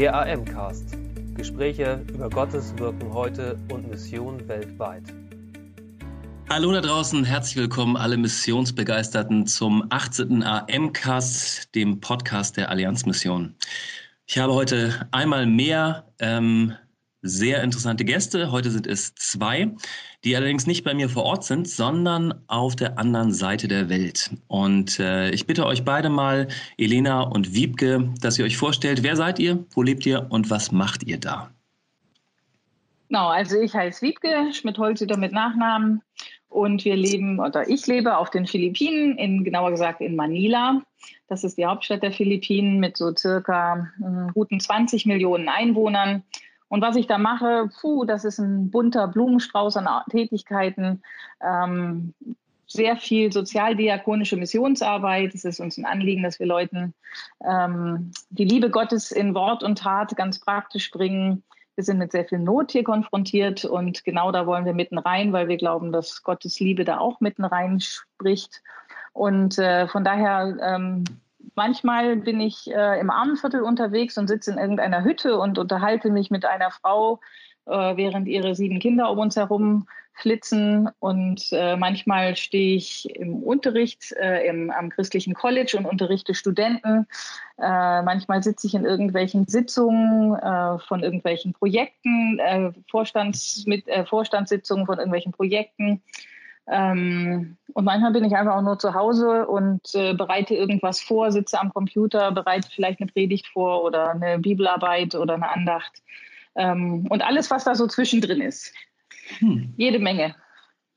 Der AM-Cast. Gespräche über Gottes Wirken heute und Mission weltweit. Hallo da draußen, herzlich willkommen alle Missionsbegeisterten zum 18. AM-Cast, dem Podcast der Allianzmission. Ich habe heute einmal mehr ähm, sehr interessante Gäste. Heute sind es zwei, die allerdings nicht bei mir vor Ort sind, sondern auf der anderen Seite der Welt. Und äh, ich bitte euch beide mal, Elena und Wiebke, dass ihr euch vorstellt, wer seid ihr, wo lebt ihr und was macht ihr da? Genau, also ich heiße Wiebke Schmidt-Holzüter mit Nachnamen und wir leben, oder ich lebe auf den Philippinen, in, genauer gesagt in Manila. Das ist die Hauptstadt der Philippinen mit so circa äh, guten 20 Millionen Einwohnern. Und was ich da mache, puh, das ist ein bunter Blumenstrauß an Tätigkeiten. Ähm, sehr viel sozialdiakonische Missionsarbeit. Es ist uns ein Anliegen, dass wir Leuten ähm, die Liebe Gottes in Wort und Tat ganz praktisch bringen. Wir sind mit sehr viel Not hier konfrontiert und genau da wollen wir mitten rein, weil wir glauben, dass Gottes Liebe da auch mitten rein spricht. Und äh, von daher ähm, Manchmal bin ich äh, im Armenviertel unterwegs und sitze in irgendeiner Hütte und unterhalte mich mit einer Frau, äh, während ihre sieben Kinder um uns herum flitzen. Und äh, manchmal stehe ich im Unterricht äh, im, am christlichen College und unterrichte Studenten. Äh, manchmal sitze ich in irgendwelchen Sitzungen äh, von irgendwelchen Projekten, Vorstands mit, Vorstandssitzungen von irgendwelchen Projekten. Ähm, und manchmal bin ich einfach auch nur zu Hause und äh, bereite irgendwas vor, sitze am Computer, bereite vielleicht eine Predigt vor oder eine Bibelarbeit oder eine Andacht. Ähm, und alles, was da so zwischendrin ist. Hm. Jede Menge.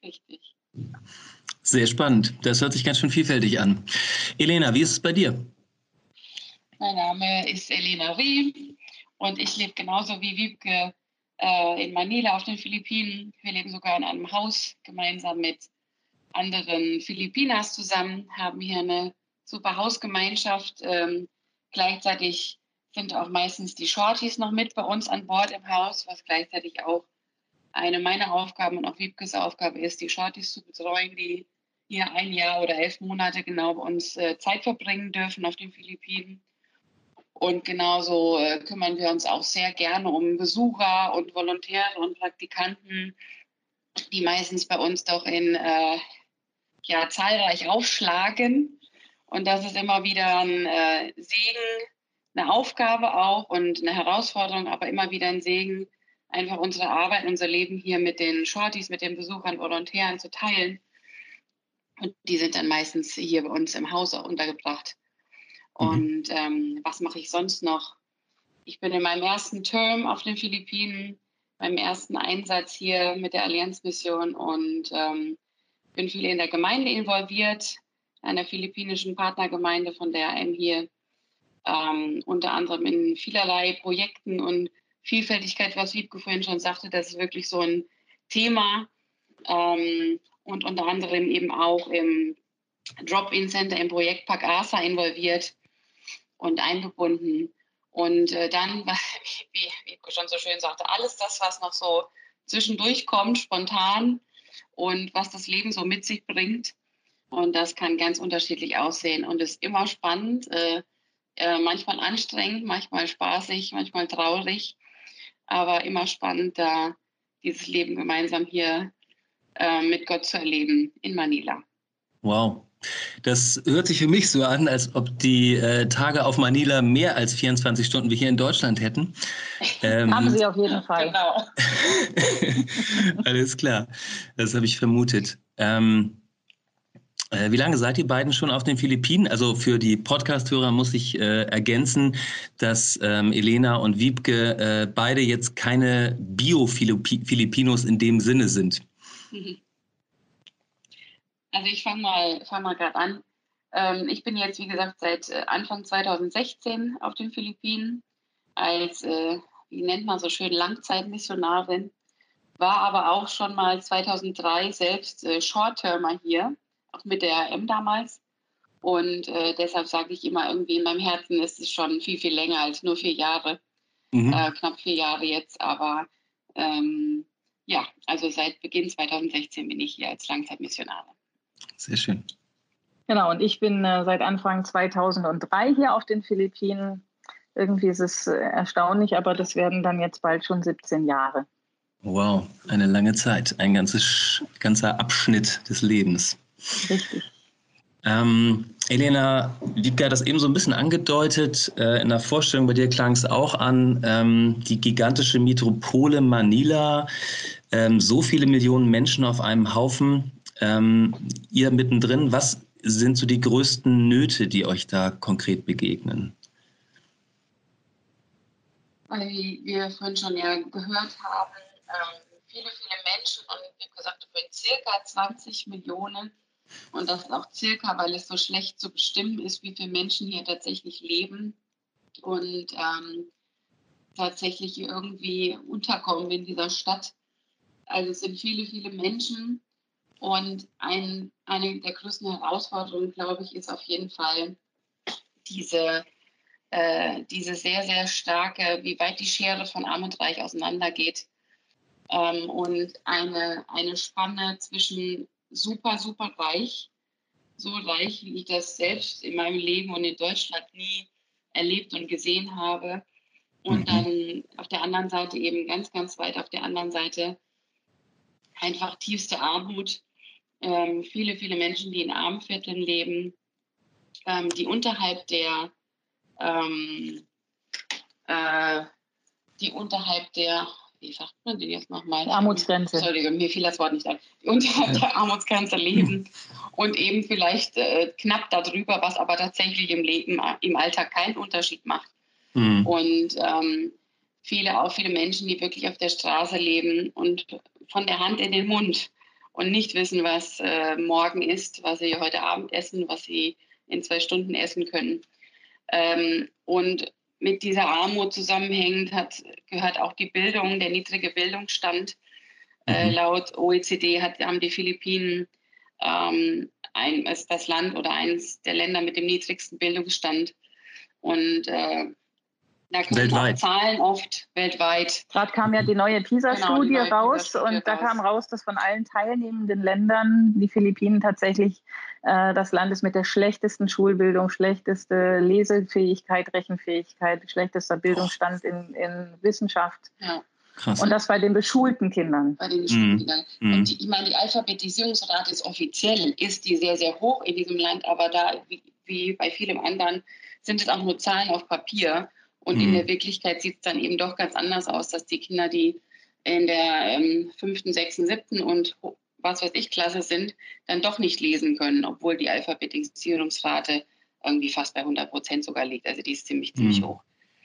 Richtig. Sehr spannend. Das hört sich ganz schön vielfältig an. Elena, wie ist es bei dir? Mein Name ist Elena Reh und ich lebe genauso wie Wiebke äh, in Manila auf den Philippinen. Wir leben sogar in einem Haus gemeinsam mit anderen Filipinas zusammen, haben hier eine super Hausgemeinschaft. Ähm, gleichzeitig sind auch meistens die Shorties noch mit bei uns an Bord im Haus, was gleichzeitig auch eine meiner Aufgaben und auch Wiebkes Aufgabe ist, die Shorties zu betreuen, die hier ein Jahr oder elf Monate genau bei uns äh, Zeit verbringen dürfen auf den Philippinen. Und genauso äh, kümmern wir uns auch sehr gerne um Besucher und Volontäre und Praktikanten, die meistens bei uns doch in äh, ja, zahlreich aufschlagen. Und das ist immer wieder ein äh, Segen, eine Aufgabe auch und eine Herausforderung, aber immer wieder ein Segen, einfach unsere Arbeit, unser Leben hier mit den Shorties, mit den Besuchern, Volontären zu teilen. Und die sind dann meistens hier bei uns im Haus auch untergebracht. Mhm. Und ähm, was mache ich sonst noch? Ich bin in meinem ersten Term auf den Philippinen, beim ersten Einsatz hier mit der Allianzmission und ähm, bin viel in der Gemeinde involviert, einer philippinischen Partnergemeinde von der AM hier, ähm, unter anderem in vielerlei Projekten und Vielfältigkeit, was Wiebke vorhin schon sagte, das ist wirklich so ein Thema ähm, und unter anderem eben auch im Drop-In-Center im Projekt Park Asa involviert und eingebunden. Und äh, dann, wie, wie schon so schön sagte, alles das, was noch so zwischendurch kommt, spontan und was das Leben so mit sich bringt. Und das kann ganz unterschiedlich aussehen und ist immer spannend, äh, äh, manchmal anstrengend, manchmal spaßig, manchmal traurig, aber immer spannend, da dieses Leben gemeinsam hier äh, mit Gott zu erleben in Manila. Wow. Das hört sich für mich so an, als ob die äh, Tage auf Manila mehr als 24 Stunden wie hier in Deutschland hätten. Ähm, Haben sie auf jeden Fall. Genau. Alles klar, das habe ich vermutet. Ähm, äh, wie lange seid ihr beiden schon auf den Philippinen? Also für die Podcast-Hörer muss ich äh, ergänzen, dass ähm, Elena und Wiebke äh, beide jetzt keine Bio-Filipinos in dem Sinne sind. Mhm. Also ich fange mal, fang mal gerade an. Ähm, ich bin jetzt, wie gesagt, seit äh, Anfang 2016 auf den Philippinen als, äh, wie nennt man so schön, Langzeitmissionarin. War aber auch schon mal 2003 selbst äh, Short-Termer hier, auch mit der RM damals. Und äh, deshalb sage ich immer irgendwie in meinem Herzen, ist es schon viel, viel länger als nur vier Jahre. Mhm. Äh, knapp vier Jahre jetzt, aber ähm, ja, also seit Beginn 2016 bin ich hier als Langzeitmissionarin. Sehr schön. Genau, und ich bin äh, seit Anfang 2003 hier auf den Philippinen. irgendwie ist es äh, erstaunlich, aber das werden dann jetzt bald schon 17 Jahre. Wow, eine lange Zeit, ein ganzes, ganzer Abschnitt des Lebens. Richtig. Ähm, Elena Wiebke hat das eben so ein bisschen angedeutet. Äh, in der Vorstellung bei dir klang es auch an, ähm, die gigantische Metropole Manila, ähm, so viele Millionen Menschen auf einem Haufen, ähm, ihr mittendrin. Was sind so die größten Nöte, die euch da konkret begegnen? Wie wir vorhin schon ja gehört haben, ähm, viele, viele Menschen und wie gesagt, für circa 20 Millionen und das auch circa, weil es so schlecht zu bestimmen ist, wie viele Menschen hier tatsächlich leben und ähm, tatsächlich irgendwie unterkommen in dieser Stadt. Also es sind viele, viele Menschen und ein, eine der größten Herausforderungen, glaube ich, ist auf jeden Fall diese, äh, diese sehr, sehr starke, wie weit die Schere von Arm und Reich auseinandergeht. Ähm, und eine, eine Spanne zwischen super, super reich. So reich, wie ich das selbst in meinem Leben und in Deutschland nie erlebt und gesehen habe. Und mhm. dann auf der anderen Seite eben ganz, ganz weit auf der anderen Seite einfach tiefste Armut. Ähm, viele, viele Menschen, die in Armvierteln leben, ähm, die unterhalb der, ähm, äh, die unterhalb der, wie sagt man den jetzt nochmal? Armutsgrenze. Entschuldigung, mir fiel das Wort nicht ein. Unterhalb der Armutsgrenze leben und eben vielleicht äh, knapp darüber, was aber tatsächlich im Leben, im Alltag keinen Unterschied macht. Mhm. Und ähm, viele, auch viele Menschen, die wirklich auf der Straße leben und von der Hand in den Mund und nicht wissen, was äh, morgen ist, was sie heute Abend essen, was sie in zwei Stunden essen können. Ähm, und mit dieser Armut zusammenhängt, hat, gehört auch die Bildung, der niedrige Bildungsstand. Äh, mhm. Äh, laut OECD hat, haben die Philippinen ähm, ein, ist das Land oder eines der Länder mit dem niedrigsten Bildungsstand. Und äh, da weltweit. Zahlen oft weltweit. Gerade kam ja die neue PISA-Studie genau, raus PISA und da raus. kam raus, dass von allen teilnehmenden Ländern die Philippinen tatsächlich äh, das Land ist mit der schlechtesten Schulbildung, schlechteste Lesefähigkeit, Rechenfähigkeit, schlechtester Bildungsstand in, in Wissenschaft. Ja. Krass. Und das bei den beschulten Kindern. Bei den beschulten mhm. Kindern. Und mhm. die, ich meine, die Alphabetisierungsrate ist offiziell, ist die sehr, sehr hoch in diesem Land, aber da, wie, wie bei vielem anderen, sind es auch nur Zahlen auf Papier. Und mhm. in der Wirklichkeit sieht es dann eben doch ganz anders aus, dass die Kinder, die in der ähm, fünften, sechsten, siebten und was weiß ich Klasse sind, dann doch nicht lesen können, obwohl die Alphabetisierungsrate irgendwie fast bei 100 Prozent sogar liegt. Also die ist ziemlich, ziemlich mhm. hoch.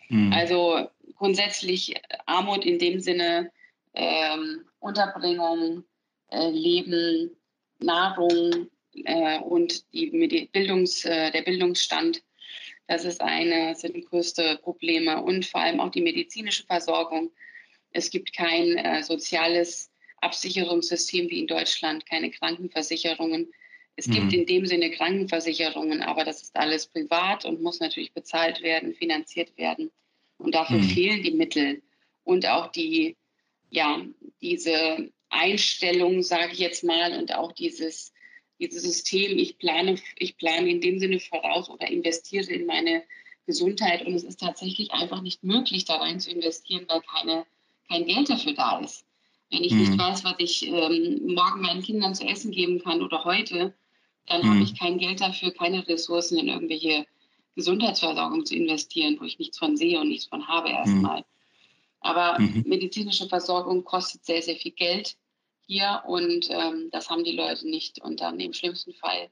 Mhm. Also grundsätzlich Armut in dem Sinne ähm, Unterbringung, äh, Leben, Nahrung äh, und die Bildungs, äh, der Bildungsstand das ist eine, sind größte Probleme und vor allem auch die medizinische Versorgung. Es gibt kein äh, soziales Absicherungssystem wie in Deutschland, keine Krankenversicherungen. Es mhm. gibt in dem Sinne Krankenversicherungen, aber das ist alles privat und muss natürlich bezahlt werden, finanziert werden. Und dafür mhm. fehlen die Mittel und auch die, ja, diese Einstellung, sage ich jetzt mal, und auch dieses dieses System, ich plane, ich plane in dem Sinne voraus oder investiere in meine Gesundheit und es ist tatsächlich einfach nicht möglich, da rein zu investieren, weil keine, kein Geld dafür da ist. Wenn ich mhm. nicht weiß, was ich ähm, morgen meinen Kindern zu essen geben kann oder heute, dann mhm. habe ich kein Geld dafür, keine Ressourcen in irgendwelche Gesundheitsversorgung zu investieren, wo ich nichts von sehe und nichts von habe erstmal. Mhm. Aber mhm. medizinische Versorgung kostet sehr, sehr viel Geld hier und ähm, das haben die Leute nicht. Und dann im schlimmsten Fall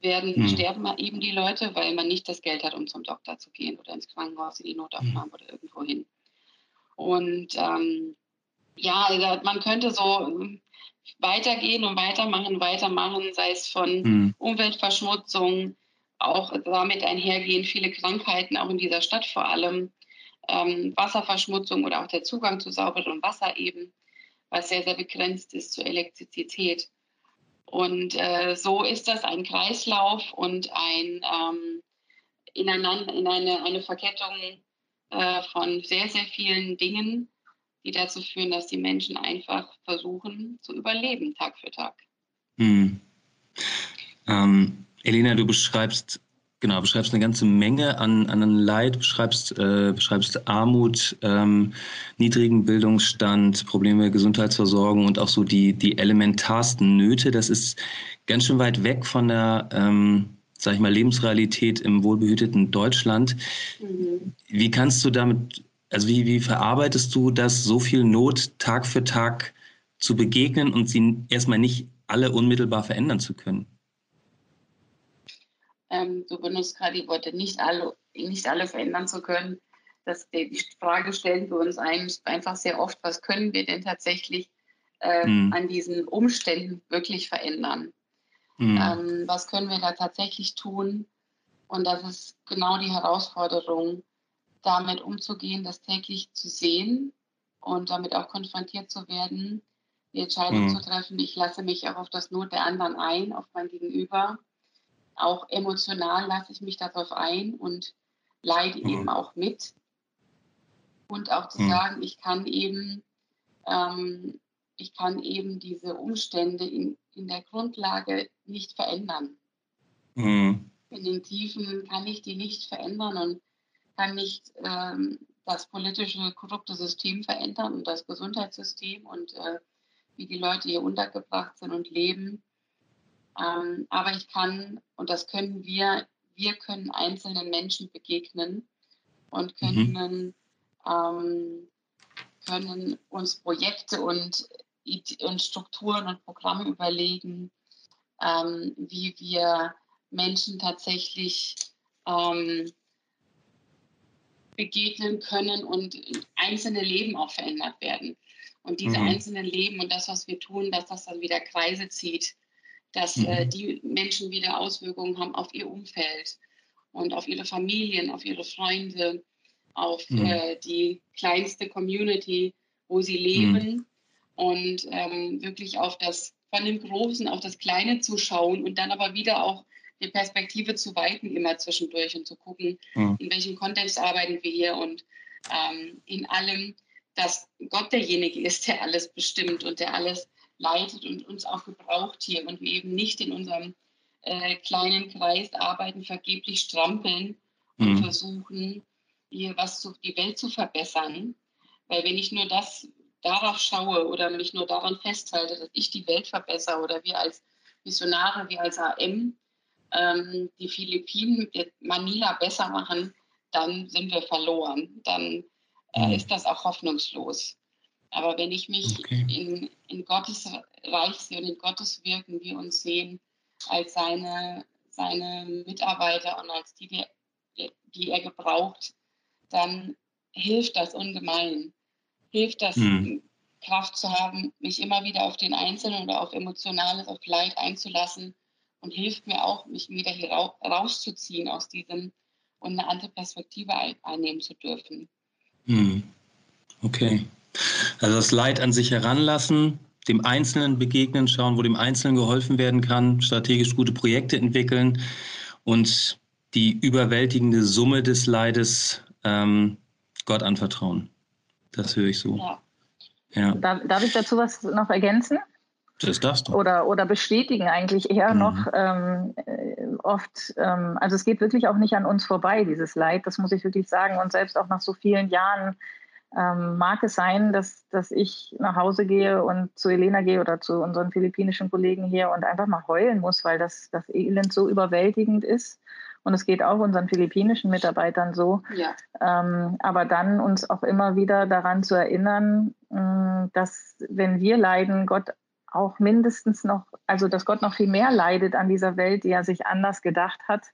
werden, mhm. sterben eben die Leute, weil man nicht das Geld hat, um zum Doktor zu gehen oder ins Krankenhaus, in die Notaufnahme mhm. oder irgendwo hin. Und ähm, ja, also man könnte so weitergehen und weitermachen, weitermachen, sei es von mhm. Umweltverschmutzung, auch damit einhergehen viele Krankheiten, auch in dieser Stadt vor allem, ähm, Wasserverschmutzung oder auch der Zugang zu sauberem Wasser eben was sehr, sehr begrenzt ist zur Elektrizität. Und äh, so ist das ein Kreislauf und ein ähm, ineinander, in eine, eine Verkettung äh, von sehr, sehr vielen Dingen, die dazu führen, dass die Menschen einfach versuchen zu überleben, Tag für Tag. Hm. Ähm, Elena, du beschreibst genau, beschreibst eine ganze Menge an, an Leid, beschreibst, äh, beschreibst Armut, ähm, niedrigen Bildungsstand, Probleme Gesundheitsversorgung und auch so die, die elementarsten Nöte. Das ist ganz schön weit weg von der, ähm, sag ich mal, Lebensrealität im wohlbehüteten Deutschland. Mhm. Wie kannst du damit, also wie, wie verarbeitest du das, so viel Not Tag für Tag zu begegnen und sie erstmal nicht alle unmittelbar verändern zu können? Ähm, du benutzt gerade die Worte nicht alle, nicht alle verändern zu können. Das, die Frage stellen wir uns einfach sehr oft, was können wir denn tatsächlich äh, mhm. an diesen Umständen wirklich verändern? Mhm. Ähm, was können wir da tatsächlich tun? Und das ist genau die Herausforderung, damit umzugehen, das täglich zu sehen und damit auch konfrontiert zu werden, die Entscheidung mhm. zu treffen, ich lasse mich auch auf das Not der anderen ein, auf mein Gegenüber auch emotional lasse ich mich darauf ein und leide mhm. eben auch mit. Und auch zu mhm. sagen, ich kann eben, ähm, ich kann eben diese Umstände in, in der Grundlage nicht verändern. Mhm. In den Tiefen kann ich die nicht verändern und kann nicht ähm, das politische, korrupte System verändern und das Gesundheitssystem und äh, wie die Leute hier untergebracht sind und leben. Ähm, aber ich kann, und das können wir, wir können einzelnen Menschen begegnen und können, mhm. ähm, können uns Projekte und, und Strukturen und Programme überlegen, ähm, wie wir Menschen tatsächlich ähm, begegnen können und einzelne Leben auch verändert werden. Und diese mhm. einzelnen Leben und das, was wir tun, dass das dann wieder Kreise zieht dass äh, mhm. äh, die Menschen wieder Auswirkungen haben auf ihr Umfeld und auf ihre Familien, auf ihre Freunde, auf mhm. äh, die kleinste Community, wo sie leben mhm. und ähm, wirklich auf das von dem Großen auf das Kleine zu schauen und dann aber wieder auch die Perspektive zu weiten immer zwischendurch und zu gucken, mhm. in welchem Kontext arbeiten wir hier und ähm, in allem, dass Gott derjenige ist, der alles bestimmt und der alles leitet und uns auch gebraucht hier und wir eben nicht in unserem äh, kleinen Kreis arbeiten, vergeblich strampeln und mhm. versuchen, hier was zu, die Welt zu verbessern. Weil wenn ich nur das darauf schaue oder mich nur daran festhalte, dass ich die Welt verbessere oder wir als Missionare, wir als AM ähm, die Philippinen, Manila besser machen, dann sind wir verloren. Dann äh, mhm. ist das auch hoffnungslos. Aber wenn ich mich okay. in, in Gottes Reich sehe und in Gottes Wirken, wir uns sehen als seine, seine Mitarbeiter und als die, die, die er gebraucht, dann hilft das ungemein. Hilft das, hm. Kraft zu haben, mich immer wieder auf den Einzelnen oder auf Emotionales, auf Leid einzulassen und hilft mir auch, mich wieder hier rauszuziehen aus diesem und eine andere Perspektive einnehmen zu dürfen. Hm. Okay. Also das Leid an sich heranlassen, dem Einzelnen begegnen, schauen, wo dem Einzelnen geholfen werden kann, strategisch gute Projekte entwickeln und die überwältigende Summe des Leides ähm, Gott anvertrauen. Das höre ich so. Ja. Ja. Darf, darf, ich dazu was noch ergänzen? Das darfst du. Oder, oder bestätigen eigentlich eher mhm. noch ähm, äh, oft. Ähm, also es geht wirklich auch nicht an uns vorbei, dieses Leid, das muss ich wirklich sagen. Und selbst auch nach so vielen Jahren ähm, mag es sein, dass, dass ich nach Hause gehe und zu Elena gehe oder zu unseren philippinischen Kollegen hier und einfach mal heulen muss, weil das, das Elend so überwältigend ist. Und es geht auch unseren philippinischen Mitarbeitern so. Ja. Ähm, aber dann uns auch immer wieder daran zu erinnern, mh, dass wenn wir leiden, Gott auch mindestens noch, also dass Gott noch viel mehr leidet an dieser Welt, die er sich anders gedacht hat.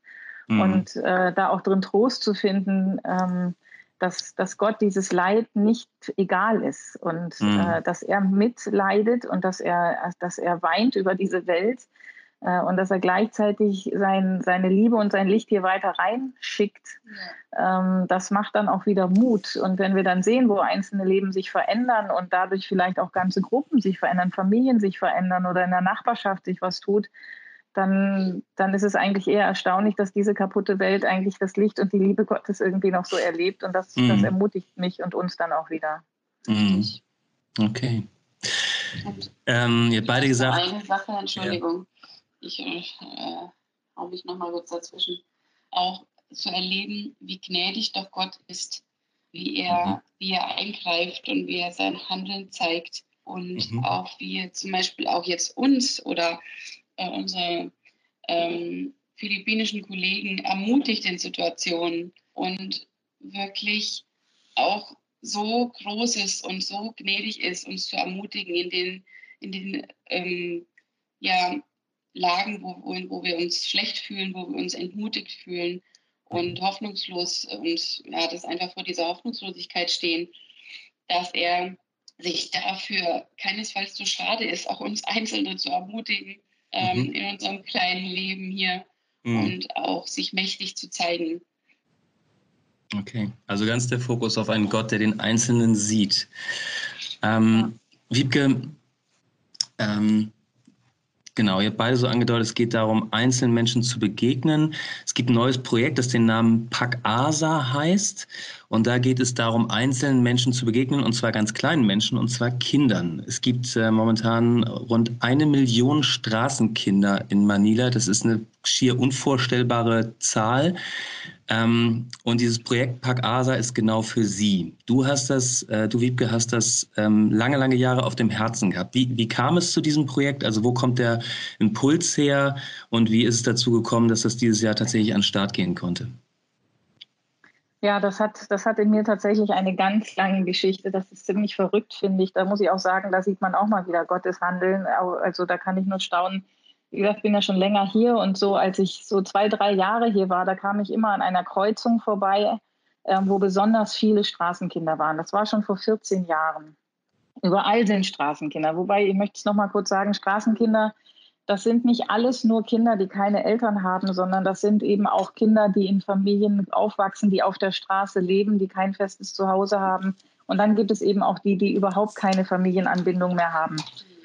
Mhm. Und äh, da auch drin Trost zu finden, ähm, dass, dass Gott dieses Leid nicht egal ist und mhm. äh, dass er mitleidet und dass er, dass er weint über diese Welt äh, und dass er gleichzeitig sein, seine Liebe und sein Licht hier weiter reinschickt. Ja. Ähm, das macht dann auch wieder Mut. Und wenn wir dann sehen, wo einzelne Leben sich verändern und dadurch vielleicht auch ganze Gruppen sich verändern, Familien sich verändern oder in der Nachbarschaft sich was tut, dann, dann ist es eigentlich eher erstaunlich, dass diese kaputte Welt eigentlich das Licht und die Liebe Gottes irgendwie noch so erlebt. Und das, mhm. das ermutigt mich und uns dann auch wieder. Mhm. Okay. ähm, ihr habt beide gesagt. Eine Sache, Entschuldigung. Ja. Ich äh, hau mich nochmal kurz dazwischen. auch zu erleben, wie gnädig doch Gott ist, wie er, mhm. wie er eingreift und wie er sein Handeln zeigt und mhm. auch wie zum Beispiel auch jetzt uns oder äh, unsere ähm, philippinischen Kollegen ermutigt in Situationen und wirklich auch so groß ist und so gnädig ist, uns zu ermutigen in den, in den ähm, ja, Lagen, wo, wo, wo wir uns schlecht fühlen, wo wir uns entmutigt fühlen und hoffnungslos und ja, das einfach vor dieser Hoffnungslosigkeit stehen, dass er sich dafür keinesfalls zu schade ist, auch uns Einzelne zu ermutigen ähm, mhm. in unserem kleinen Leben hier mhm. und auch sich mächtig zu zeigen. Okay, also ganz der Fokus auf einen Gott, der den Einzelnen sieht. Ähm. Wiebke, ähm, Genau, ihr habt beide so angedeutet, es geht darum, einzelnen Menschen zu begegnen. Es gibt ein neues Projekt, das den Namen Pack Asa heißt. Und da geht es darum, einzelnen Menschen zu begegnen, und zwar ganz kleinen Menschen, und zwar Kindern. Es gibt äh, momentan rund eine Million Straßenkinder in Manila. Das ist eine schier unvorstellbare Zahl. Ähm, und dieses Projekt Pack Asa ist genau für Sie. Du hast das, äh, du Wiebke, hast das ähm, lange, lange Jahre auf dem Herzen gehabt. Wie, wie kam es zu diesem Projekt? Also wo kommt der Impuls her und wie ist es dazu gekommen, dass das dieses Jahr tatsächlich an den Start gehen konnte? Ja, das hat, das hat in mir tatsächlich eine ganz lange Geschichte. Das ist ziemlich verrückt, finde ich. Da muss ich auch sagen, da sieht man auch mal wieder Gottes Handeln. Also da kann ich nur staunen, wie gesagt, ich bin ja schon länger hier und so, als ich so zwei, drei Jahre hier war, da kam ich immer an einer Kreuzung vorbei, äh, wo besonders viele Straßenkinder waren. Das war schon vor 14 Jahren. Überall sind Straßenkinder. Wobei, ich möchte es nochmal kurz sagen, Straßenkinder, das sind nicht alles nur Kinder, die keine Eltern haben, sondern das sind eben auch Kinder, die in Familien aufwachsen, die auf der Straße leben, die kein festes Zuhause haben. Und dann gibt es eben auch die, die überhaupt keine Familienanbindung mehr haben.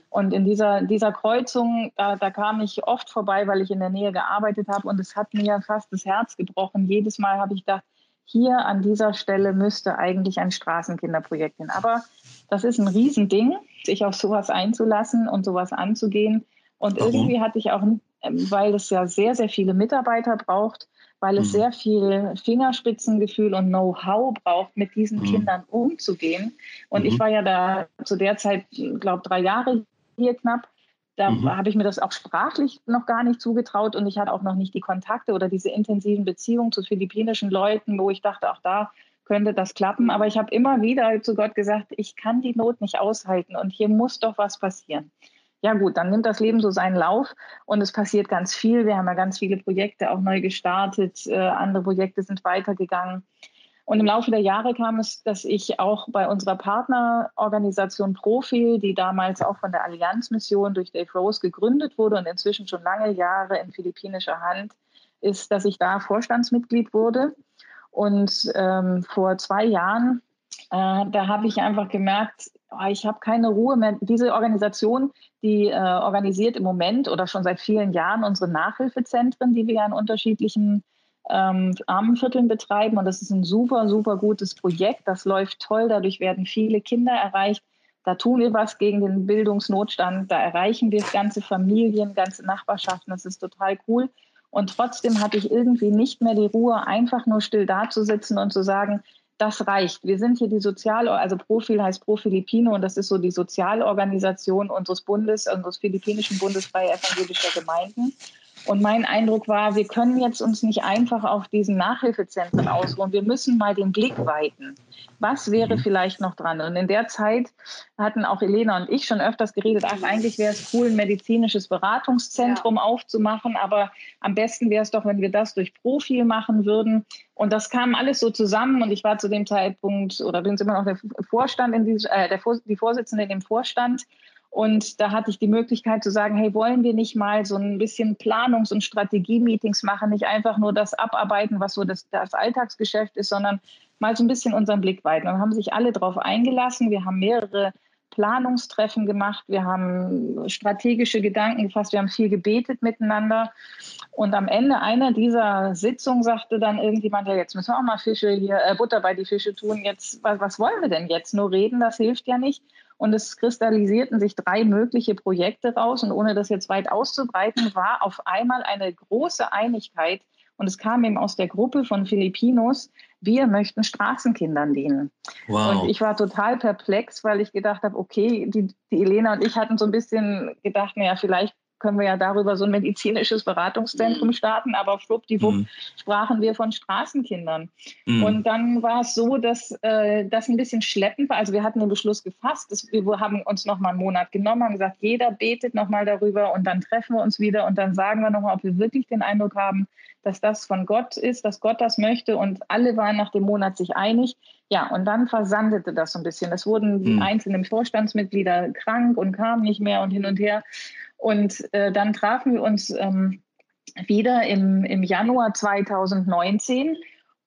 Und in dieser, dieser Kreuzung, da, da kam ich oft vorbei, weil ich in der Nähe gearbeitet habe und es hat mir fast das Herz gebrochen. Jedes Mal habe ich gedacht, hier an dieser Stelle müsste eigentlich ein Straßenkinderprojekt hin. Aber das ist ein Riesending, sich auf sowas einzulassen und sowas anzugehen. Und Warum? irgendwie hatte ich auch, ähm, weil es ja sehr, sehr viele Mitarbeiter braucht, weil es mhm. sehr viel Fingerspitzengefühl und Know-how braucht, mit diesen mhm. Kindern umzugehen. Und mhm. ich war ja da zu der Zeit, glaube drei Jahre hier knapp. Da mhm. habe ich mir das auch sprachlich noch gar nicht zugetraut und ich hatte auch noch nicht die Kontakte oder diese intensiven Beziehungen zu philippinischen Leuten, wo ich dachte, auch da könnte das klappen. Aber ich habe immer wieder zu Gott gesagt, ich kann die Not nicht aushalten und hier muss doch was passieren. Ja gut, dann nimmt das Leben so seinen Lauf und es passiert ganz viel. Wir haben ja ganz viele Projekte auch neu gestartet, äh, andere Projekte sind weitergegangen. Und im Laufe der Jahre kam es, dass ich auch bei unserer Partnerorganisation Profil, die damals auch von der Allianzmission durch Dave Rose gegründet wurde und inzwischen schon lange Jahre in philippinischer Hand ist, dass ich da Vorstandsmitglied wurde. Und ähm, vor zwei Jahren, äh, da habe ich einfach gemerkt, oh, ich habe keine Ruhe mehr. Diese Organisation, die äh, organisiert im Moment oder schon seit vielen Jahren unsere Nachhilfezentren, die wir an unterschiedlichen ähm, Armenvierteln betreiben. Und das ist ein super, super gutes Projekt. Das läuft toll. Dadurch werden viele Kinder erreicht. Da tun wir was gegen den Bildungsnotstand. Da erreichen wir ganze Familien, ganze Nachbarschaften. Das ist total cool. Und trotzdem hatte ich irgendwie nicht mehr die Ruhe, einfach nur still dazusitzen und zu sagen, das reicht. Wir sind hier die Sozial, also Profil heißt Pro Filipino und das ist so die Sozialorganisation unseres Bundes, unseres philippinischen Bundes freie evangelischer Gemeinden. Und mein Eindruck war, wir können jetzt uns nicht einfach auf diesen Nachhilfezentren ausruhen. Wir müssen mal den Blick weiten. Was wäre mhm. vielleicht noch dran? Und in der Zeit hatten auch Elena und ich schon öfters geredet, ach, eigentlich wäre es cool, ein medizinisches Beratungszentrum ja. aufzumachen, aber am besten wäre es doch, wenn wir das durch Profil machen würden. Und das kam alles so zusammen und ich war zu dem Zeitpunkt oder bin immer noch der Vorstand in diesem, äh, der, die Vorsitzende in dem Vorstand und da hatte ich die Möglichkeit zu sagen, hey, wollen wir nicht mal so ein bisschen Planungs- und Strategie-Meetings machen, nicht einfach nur das abarbeiten, was so das, das Alltagsgeschäft ist, sondern mal so ein bisschen unseren Blick weiten. Und haben sich alle darauf eingelassen. Wir haben mehrere Planungstreffen gemacht, wir haben strategische Gedanken gefasst, wir haben viel gebetet miteinander. Und am Ende einer dieser Sitzungen sagte dann irgendjemand, ja, jetzt müssen wir auch mal Fische hier, äh, Butter bei die Fische tun. Jetzt, was, was wollen wir denn jetzt? Nur reden, das hilft ja nicht. Und es kristallisierten sich drei mögliche Projekte raus. Und ohne das jetzt weit auszubreiten, war auf einmal eine große Einigkeit. Und es kam eben aus der Gruppe von Filipinos, wir möchten Straßenkindern dienen. Wow. Und ich war total perplex, weil ich gedacht habe, okay, die, die Elena und ich hatten so ein bisschen gedacht, naja, vielleicht können wir ja darüber so ein medizinisches Beratungszentrum mhm. starten, aber schwuppdiwupp mhm. sprachen wir von Straßenkindern. Mhm. Und dann war es so, dass äh, das ein bisschen schleppend war. Also wir hatten den Beschluss gefasst, dass wir haben uns noch mal einen Monat genommen, haben gesagt, jeder betet noch mal darüber und dann treffen wir uns wieder und dann sagen wir noch mal, ob wir wirklich den Eindruck haben, dass das von Gott ist, dass Gott das möchte und alle waren nach dem Monat sich einig. Ja, und dann versandete das so ein bisschen. Es wurden die mhm. einzelnen Vorstandsmitglieder krank und kamen nicht mehr und hin und her. Und äh, dann trafen wir uns ähm, wieder im, im Januar 2019.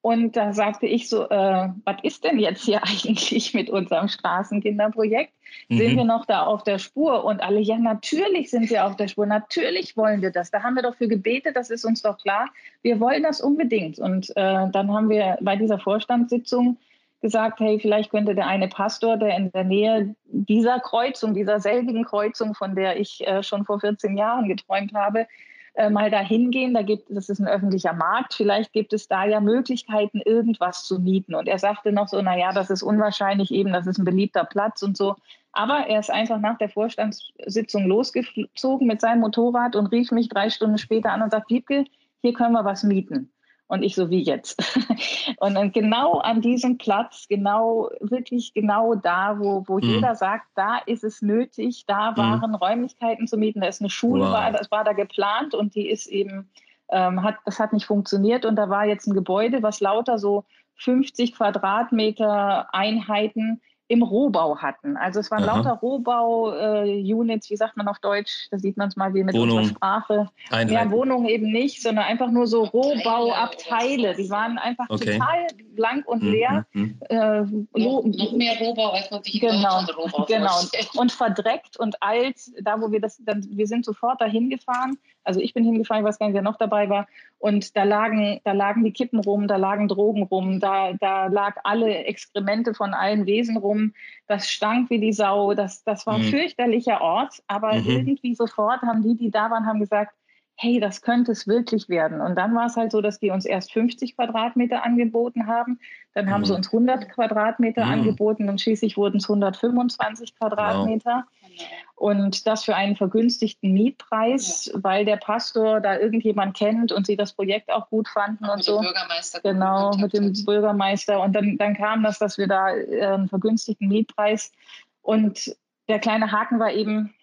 Und da sagte ich so, äh, was ist denn jetzt hier eigentlich mit unserem Straßenkinderprojekt? Mhm. Sind wir noch da auf der Spur? Und alle, ja, natürlich sind wir auf der Spur. Natürlich wollen wir das. Da haben wir doch für gebetet, das ist uns doch klar. Wir wollen das unbedingt. Und äh, dann haben wir bei dieser Vorstandssitzung gesagt, hey, vielleicht könnte der eine Pastor, der in der Nähe dieser Kreuzung, dieser selbigen Kreuzung, von der ich äh, schon vor 14 Jahren geträumt habe, äh, mal da hingehen. Da gibt, das ist ein öffentlicher Markt. Vielleicht gibt es da ja Möglichkeiten, irgendwas zu mieten. Und er sagte noch so, na ja, das ist unwahrscheinlich eben, das ist ein beliebter Platz und so. Aber er ist einfach nach der Vorstandssitzung losgezogen mit seinem Motorrad und rief mich drei Stunden später an und sagt, Wiebke, hier können wir was mieten. Und ich so wie jetzt. Und dann genau an diesem Platz, genau, wirklich genau da, wo, wo mhm. jeder sagt, da ist es nötig, da mhm. waren mhm. Räumlichkeiten zu mieten, da ist eine Schule, wow. war, das war da geplant und die ist eben, ähm, hat, das hat nicht funktioniert und da war jetzt ein Gebäude, was lauter so 50 Quadratmeter Einheiten im Rohbau hatten. Also es waren Aha. lauter Rohbau-Units, äh, wie sagt man auf Deutsch? Da sieht man es mal wie mit Wohnung. unserer Sprache. Einheiten. Ja, Wohnungen eben nicht, sondern einfach nur so Rohbauabteile. Die waren einfach okay. total blank und mhm, leer. Mhm. Äh, noch, noch, mehr Rohbau, als man sich genau, in Rohbau genau. Und verdreckt und alt. Da, wo wir das, dann, wir sind sofort dahin gefahren. Also ich bin hingefahren, ich weiß gar nicht, wer noch dabei war. Und da lagen, da lagen die Kippen rum, da lagen Drogen rum, da, da lag alle Exkremente von allen Wesen rum. Das stank wie die Sau. Das, das war ein mhm. fürchterlicher Ort. Aber mhm. irgendwie sofort haben die, die da waren, haben gesagt, hey, das könnte es wirklich werden. Und dann war es halt so, dass die uns erst 50 Quadratmeter angeboten haben. Dann haben mhm. sie uns 100 Quadratmeter mhm. angeboten und schließlich wurden es 125 Quadratmeter. Wow. Und das für einen vergünstigten Mietpreis, ja. weil der Pastor da irgendjemand kennt und sie das Projekt auch gut fanden auch und mit so. Dem Bürgermeister genau, mit dem hat. Bürgermeister. Und dann, dann kam das, dass wir da äh, einen vergünstigten Mietpreis und der kleine Haken war eben,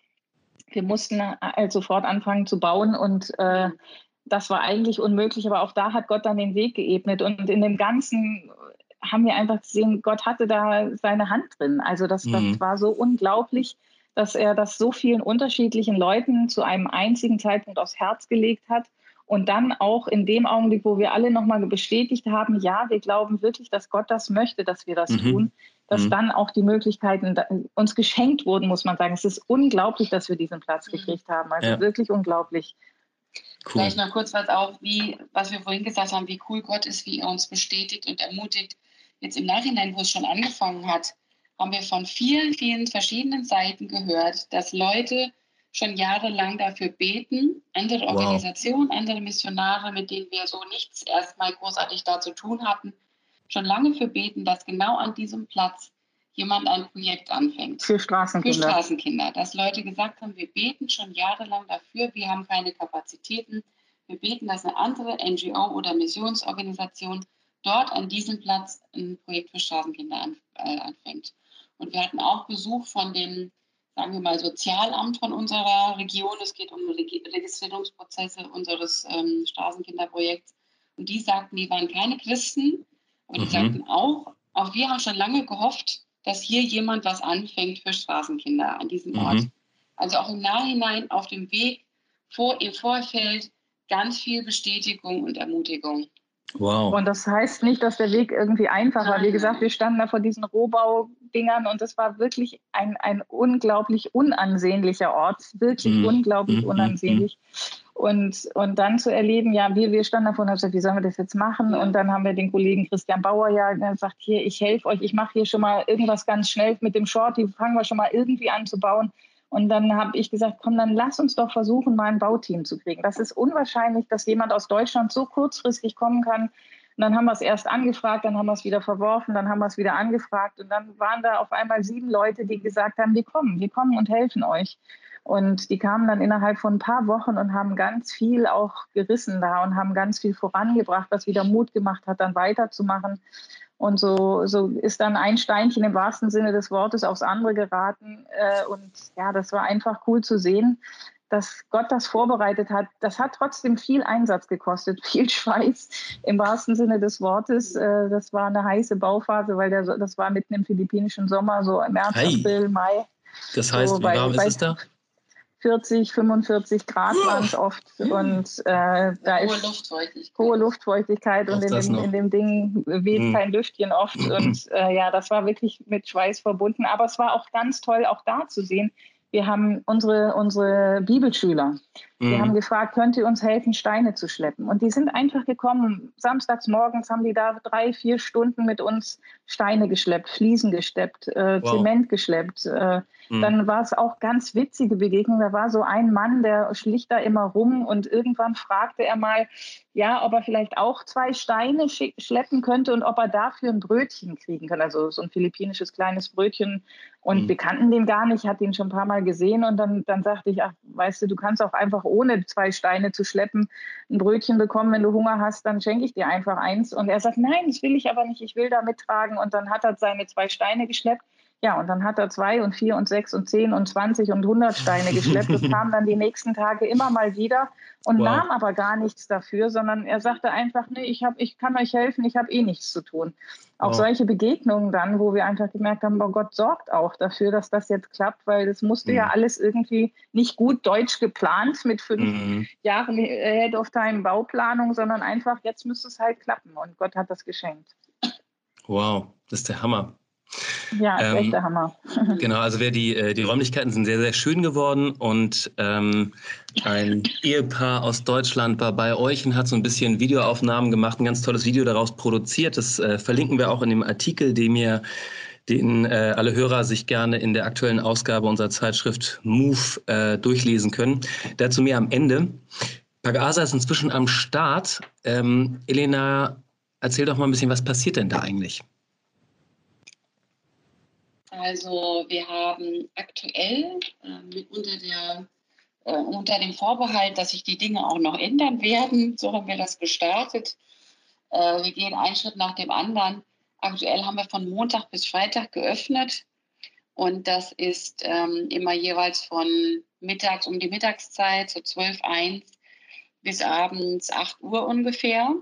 wir mussten äh, sofort anfangen zu bauen und äh, das war eigentlich unmöglich, aber auch da hat Gott dann den Weg geebnet und in dem Ganzen haben wir einfach gesehen, Gott hatte da seine Hand drin. Also das, mhm. das war so unglaublich, dass er das so vielen unterschiedlichen Leuten zu einem einzigen Zeitpunkt aufs Herz gelegt hat. Und dann auch in dem Augenblick, wo wir alle nochmal bestätigt haben, ja, wir glauben wirklich, dass Gott das möchte, dass wir das mhm. tun, dass mhm. dann auch die Möglichkeiten uns geschenkt wurden, muss man sagen. Es ist unglaublich, dass wir diesen Platz mhm. gekriegt haben. Also ja. wirklich unglaublich. Cool. Vielleicht noch kurz was auch, wie, was wir vorhin gesagt haben, wie cool Gott ist, wie er uns bestätigt und ermutigt. Jetzt im Nachhinein, wo es schon angefangen hat, haben wir von vielen, vielen verschiedenen Seiten gehört, dass Leute schon jahrelang dafür beten, andere Organisationen, wow. andere Missionare, mit denen wir so nichts erstmal großartig da zu tun hatten, schon lange für beten, dass genau an diesem Platz jemand ein Projekt anfängt. Für Straßenkinder. Für Straßenkinder. Dass Leute gesagt haben, wir beten schon jahrelang dafür, wir haben keine Kapazitäten. Wir beten, dass eine andere NGO oder Missionsorganisation dort an diesem Platz ein Projekt für Straßenkinder äh, anfängt. Und wir hatten auch Besuch von dem, sagen wir mal, Sozialamt von unserer Region. Es geht um Registrierungsprozesse unseres ähm, Straßenkinderprojekts. Und die sagten, die waren keine Christen, und die mhm. sagten auch, auch wir haben schon lange gehofft, dass hier jemand was anfängt für Straßenkinder an diesem Ort. Mhm. Also auch im Nachhinein auf dem Weg vor, im Vorfeld ganz viel Bestätigung und Ermutigung. Wow. Und das heißt nicht, dass der Weg irgendwie einfach war. Wie gesagt, wir standen da vor diesen Rohbaudingern und das war wirklich ein, ein unglaublich unansehnlicher Ort. Wirklich mm. unglaublich mm, unansehnlich. Und, und dann zu erleben, ja, wir, wir standen davon und haben gesagt, wie sollen wir das jetzt machen? Und dann haben wir den Kollegen Christian Bauer ja gesagt, hier, ich helfe euch, ich mache hier schon mal irgendwas ganz schnell mit dem Short, die fangen wir schon mal irgendwie an zu bauen. Und dann habe ich gesagt, komm, dann lass uns doch versuchen, mal ein Bauteam zu kriegen. Das ist unwahrscheinlich, dass jemand aus Deutschland so kurzfristig kommen kann. Und dann haben wir es erst angefragt, dann haben wir es wieder verworfen, dann haben wir es wieder angefragt. Und dann waren da auf einmal sieben Leute, die gesagt haben, wir kommen, wir kommen und helfen euch. Und die kamen dann innerhalb von ein paar Wochen und haben ganz viel auch gerissen da und haben ganz viel vorangebracht, was wieder Mut gemacht hat, dann weiterzumachen. Und so, so ist dann ein Steinchen im wahrsten Sinne des Wortes aufs andere geraten. Äh, und ja, das war einfach cool zu sehen, dass Gott das vorbereitet hat. Das hat trotzdem viel Einsatz gekostet, viel Schweiß im wahrsten Sinne des Wortes. Äh, das war eine heiße Bauphase, weil der, das war mitten im philippinischen Sommer, so im März. April, Mai. Das heißt, so wie warm ist es da? 40, 45 Grad waren es oft und äh, da hohe ist Luftfeuchtigkeit. hohe Luftfeuchtigkeit und in dem, in dem, Ding weht hm. kein Lüftchen oft und äh, ja, das war wirklich mit Schweiß verbunden, aber es war auch ganz toll, auch da zu sehen, wir haben unsere, unsere Bibelschüler, mhm. Wir haben gefragt, könnt ihr uns helfen, Steine zu schleppen? Und die sind einfach gekommen. Samstags morgens haben die da drei, vier Stunden mit uns Steine geschleppt, Fliesen geschleppt, äh, wow. Zement geschleppt. Äh, mhm. Dann war es auch ganz witzige Begegnung. Da war so ein Mann, der schlich da immer rum und irgendwann fragte er mal, ja, ob er vielleicht auch zwei Steine schleppen könnte und ob er dafür ein Brötchen kriegen kann. Also so ein philippinisches kleines Brötchen. Und mhm. wir kannten den gar nicht, hat ihn schon ein paar Mal gesehen. Und dann, dann sagte ich, ach, weißt du, du kannst auch einfach ohne zwei Steine zu schleppen ein Brötchen bekommen. Wenn du Hunger hast, dann schenke ich dir einfach eins. Und er sagt, nein, das will ich aber nicht, ich will da mittragen. Und dann hat er seine zwei Steine geschleppt. Ja, und dann hat er zwei und vier und sechs und zehn und zwanzig und hundert Steine geschleppt und kam dann die nächsten Tage immer mal wieder und wow. nahm aber gar nichts dafür, sondern er sagte einfach, nee, ich, hab, ich kann euch helfen, ich habe eh nichts zu tun. Auch wow. solche Begegnungen dann, wo wir einfach gemerkt haben, oh Gott sorgt auch dafür, dass das jetzt klappt, weil das musste mhm. ja alles irgendwie nicht gut deutsch geplant mit fünf mhm. Jahren Head of Time Bauplanung, sondern einfach, jetzt müsste es halt klappen und Gott hat das geschenkt. Wow, das ist der Hammer. Ja, ähm, echt der Hammer. genau, also wer die, äh, die Räumlichkeiten sind sehr, sehr schön geworden und ähm, ein Ehepaar aus Deutschland war bei euch und hat so ein bisschen Videoaufnahmen gemacht, ein ganz tolles Video daraus produziert. Das äh, verlinken wir auch in dem Artikel, den mir den äh, alle Hörer sich gerne in der aktuellen Ausgabe unserer Zeitschrift Move äh, durchlesen können. Dazu mir am Ende. Pagasa ist inzwischen am Start. Ähm, Elena, erzähl doch mal ein bisschen, was passiert denn da eigentlich? Also wir haben aktuell äh, unter, der, äh, unter dem Vorbehalt, dass sich die Dinge auch noch ändern werden, so haben wir das gestartet. Äh, wir gehen einen Schritt nach dem anderen. Aktuell haben wir von Montag bis Freitag geöffnet und das ist ähm, immer jeweils von mittags um die Mittagszeit, so 12, 1 bis abends 8 Uhr ungefähr.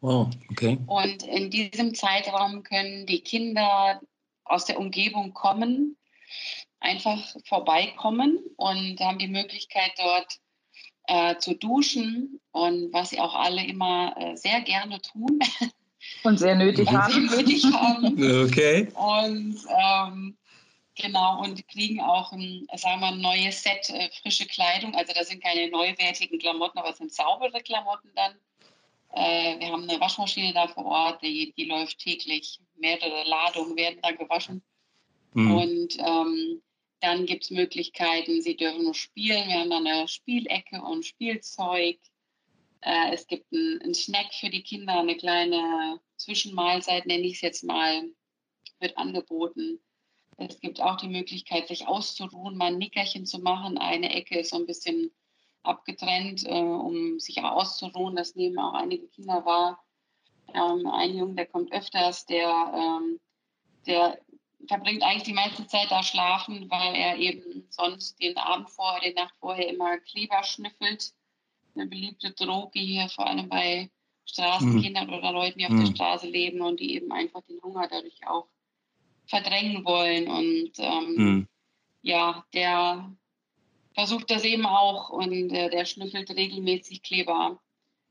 Wow, okay. Und in diesem Zeitraum können die Kinder aus der Umgebung kommen, einfach vorbeikommen und haben die Möglichkeit dort äh, zu duschen und was sie auch alle immer äh, sehr gerne tun. Und sehr nötig haben. Sehr nötig haben. Okay. Und ähm, genau, und kriegen auch ein, sagen wir, ein neues Set äh, frische Kleidung. Also da sind keine neuwertigen Klamotten, aber es sind saubere Klamotten dann. Äh, wir haben eine Waschmaschine da vor Ort, die, die läuft täglich. Mehrere Ladungen werden da gewaschen. Mhm. Und ähm, dann gibt es Möglichkeiten, sie dürfen nur spielen. Wir haben dann eine Spielecke und Spielzeug. Äh, es gibt einen Snack für die Kinder, eine kleine Zwischenmahlzeit, nenne ich es jetzt mal, wird angeboten. Es gibt auch die Möglichkeit, sich auszuruhen, mal ein Nickerchen zu machen. Eine Ecke ist so ein bisschen abgetrennt, äh, um sich auch auszuruhen. Das nehmen auch einige Kinder wahr. Ähm, ein Junge, der kommt öfters, der, ähm, der verbringt eigentlich die meiste Zeit da schlafen, weil er eben sonst den Abend vorher, die Nacht vorher immer Kleber schnüffelt. Eine beliebte Droge hier, vor allem bei Straßenkindern mhm. oder Leuten, die auf mhm. der Straße leben und die eben einfach den Hunger dadurch auch verdrängen wollen. Und ähm, mhm. ja, der versucht das eben auch und äh, der schnüffelt regelmäßig Kleber.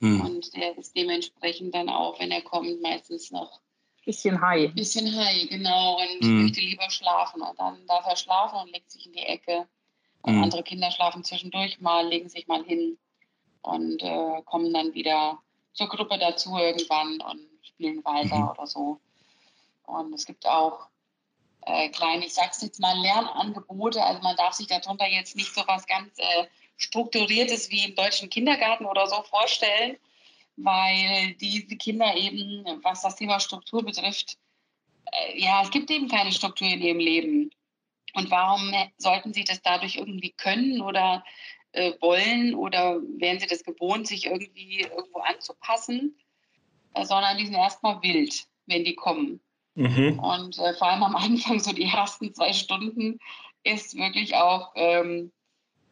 Hm. Und der ist dementsprechend dann auch, wenn er kommt, meistens noch bisschen high. Bisschen high, genau. Und hm. möchte lieber schlafen. Und dann darf er schlafen und legt sich in die Ecke. Und hm. andere Kinder schlafen zwischendurch mal, legen sich mal hin und äh, kommen dann wieder zur Gruppe dazu irgendwann und spielen weiter mhm. oder so. Und es gibt auch äh, kleine, ich sag's jetzt mal, Lernangebote. Also man darf sich darunter jetzt nicht so was ganz äh, Strukturiertes wie im deutschen Kindergarten oder so vorstellen, weil diese Kinder eben, was das Thema Struktur betrifft, äh, ja, es gibt eben keine Struktur in ihrem Leben. Und warum sollten sie das dadurch irgendwie können oder äh, wollen oder wären sie das gewohnt, sich irgendwie irgendwo anzupassen, äh, sondern die sind erstmal wild, wenn die kommen. Mhm. Und äh, vor allem am Anfang, so die ersten zwei Stunden, ist wirklich auch, ähm,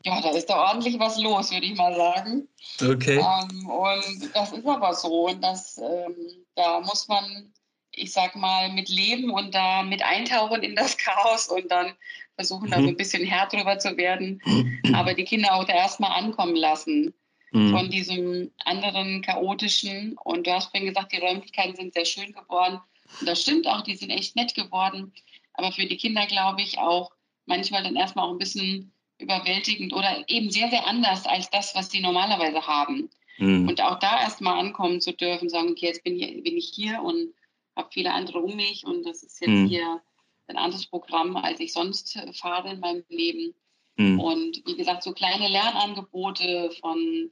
ja, da ist da ordentlich was los, würde ich mal sagen. Okay. Ähm, und das ist aber so. Und das, ähm, da muss man, ich sag mal, mit leben und da mit eintauchen in das Chaos und dann versuchen, mhm. da so ein bisschen Herr drüber zu werden. Aber die Kinder auch da erstmal ankommen lassen mhm. von diesem anderen chaotischen. Und du hast vorhin gesagt, die Räumlichkeiten sind sehr schön geworden. Und das stimmt auch, die sind echt nett geworden. Aber für die Kinder, glaube ich, auch manchmal dann erstmal auch ein bisschen überwältigend oder eben sehr, sehr anders als das, was sie normalerweise haben. Mhm. Und auch da erstmal ankommen zu dürfen, sagen, okay, jetzt bin, hier, bin ich hier und habe viele andere um mich und das ist jetzt mhm. hier ein anderes Programm, als ich sonst fahre in meinem Leben. Mhm. Und wie gesagt, so kleine Lernangebote von,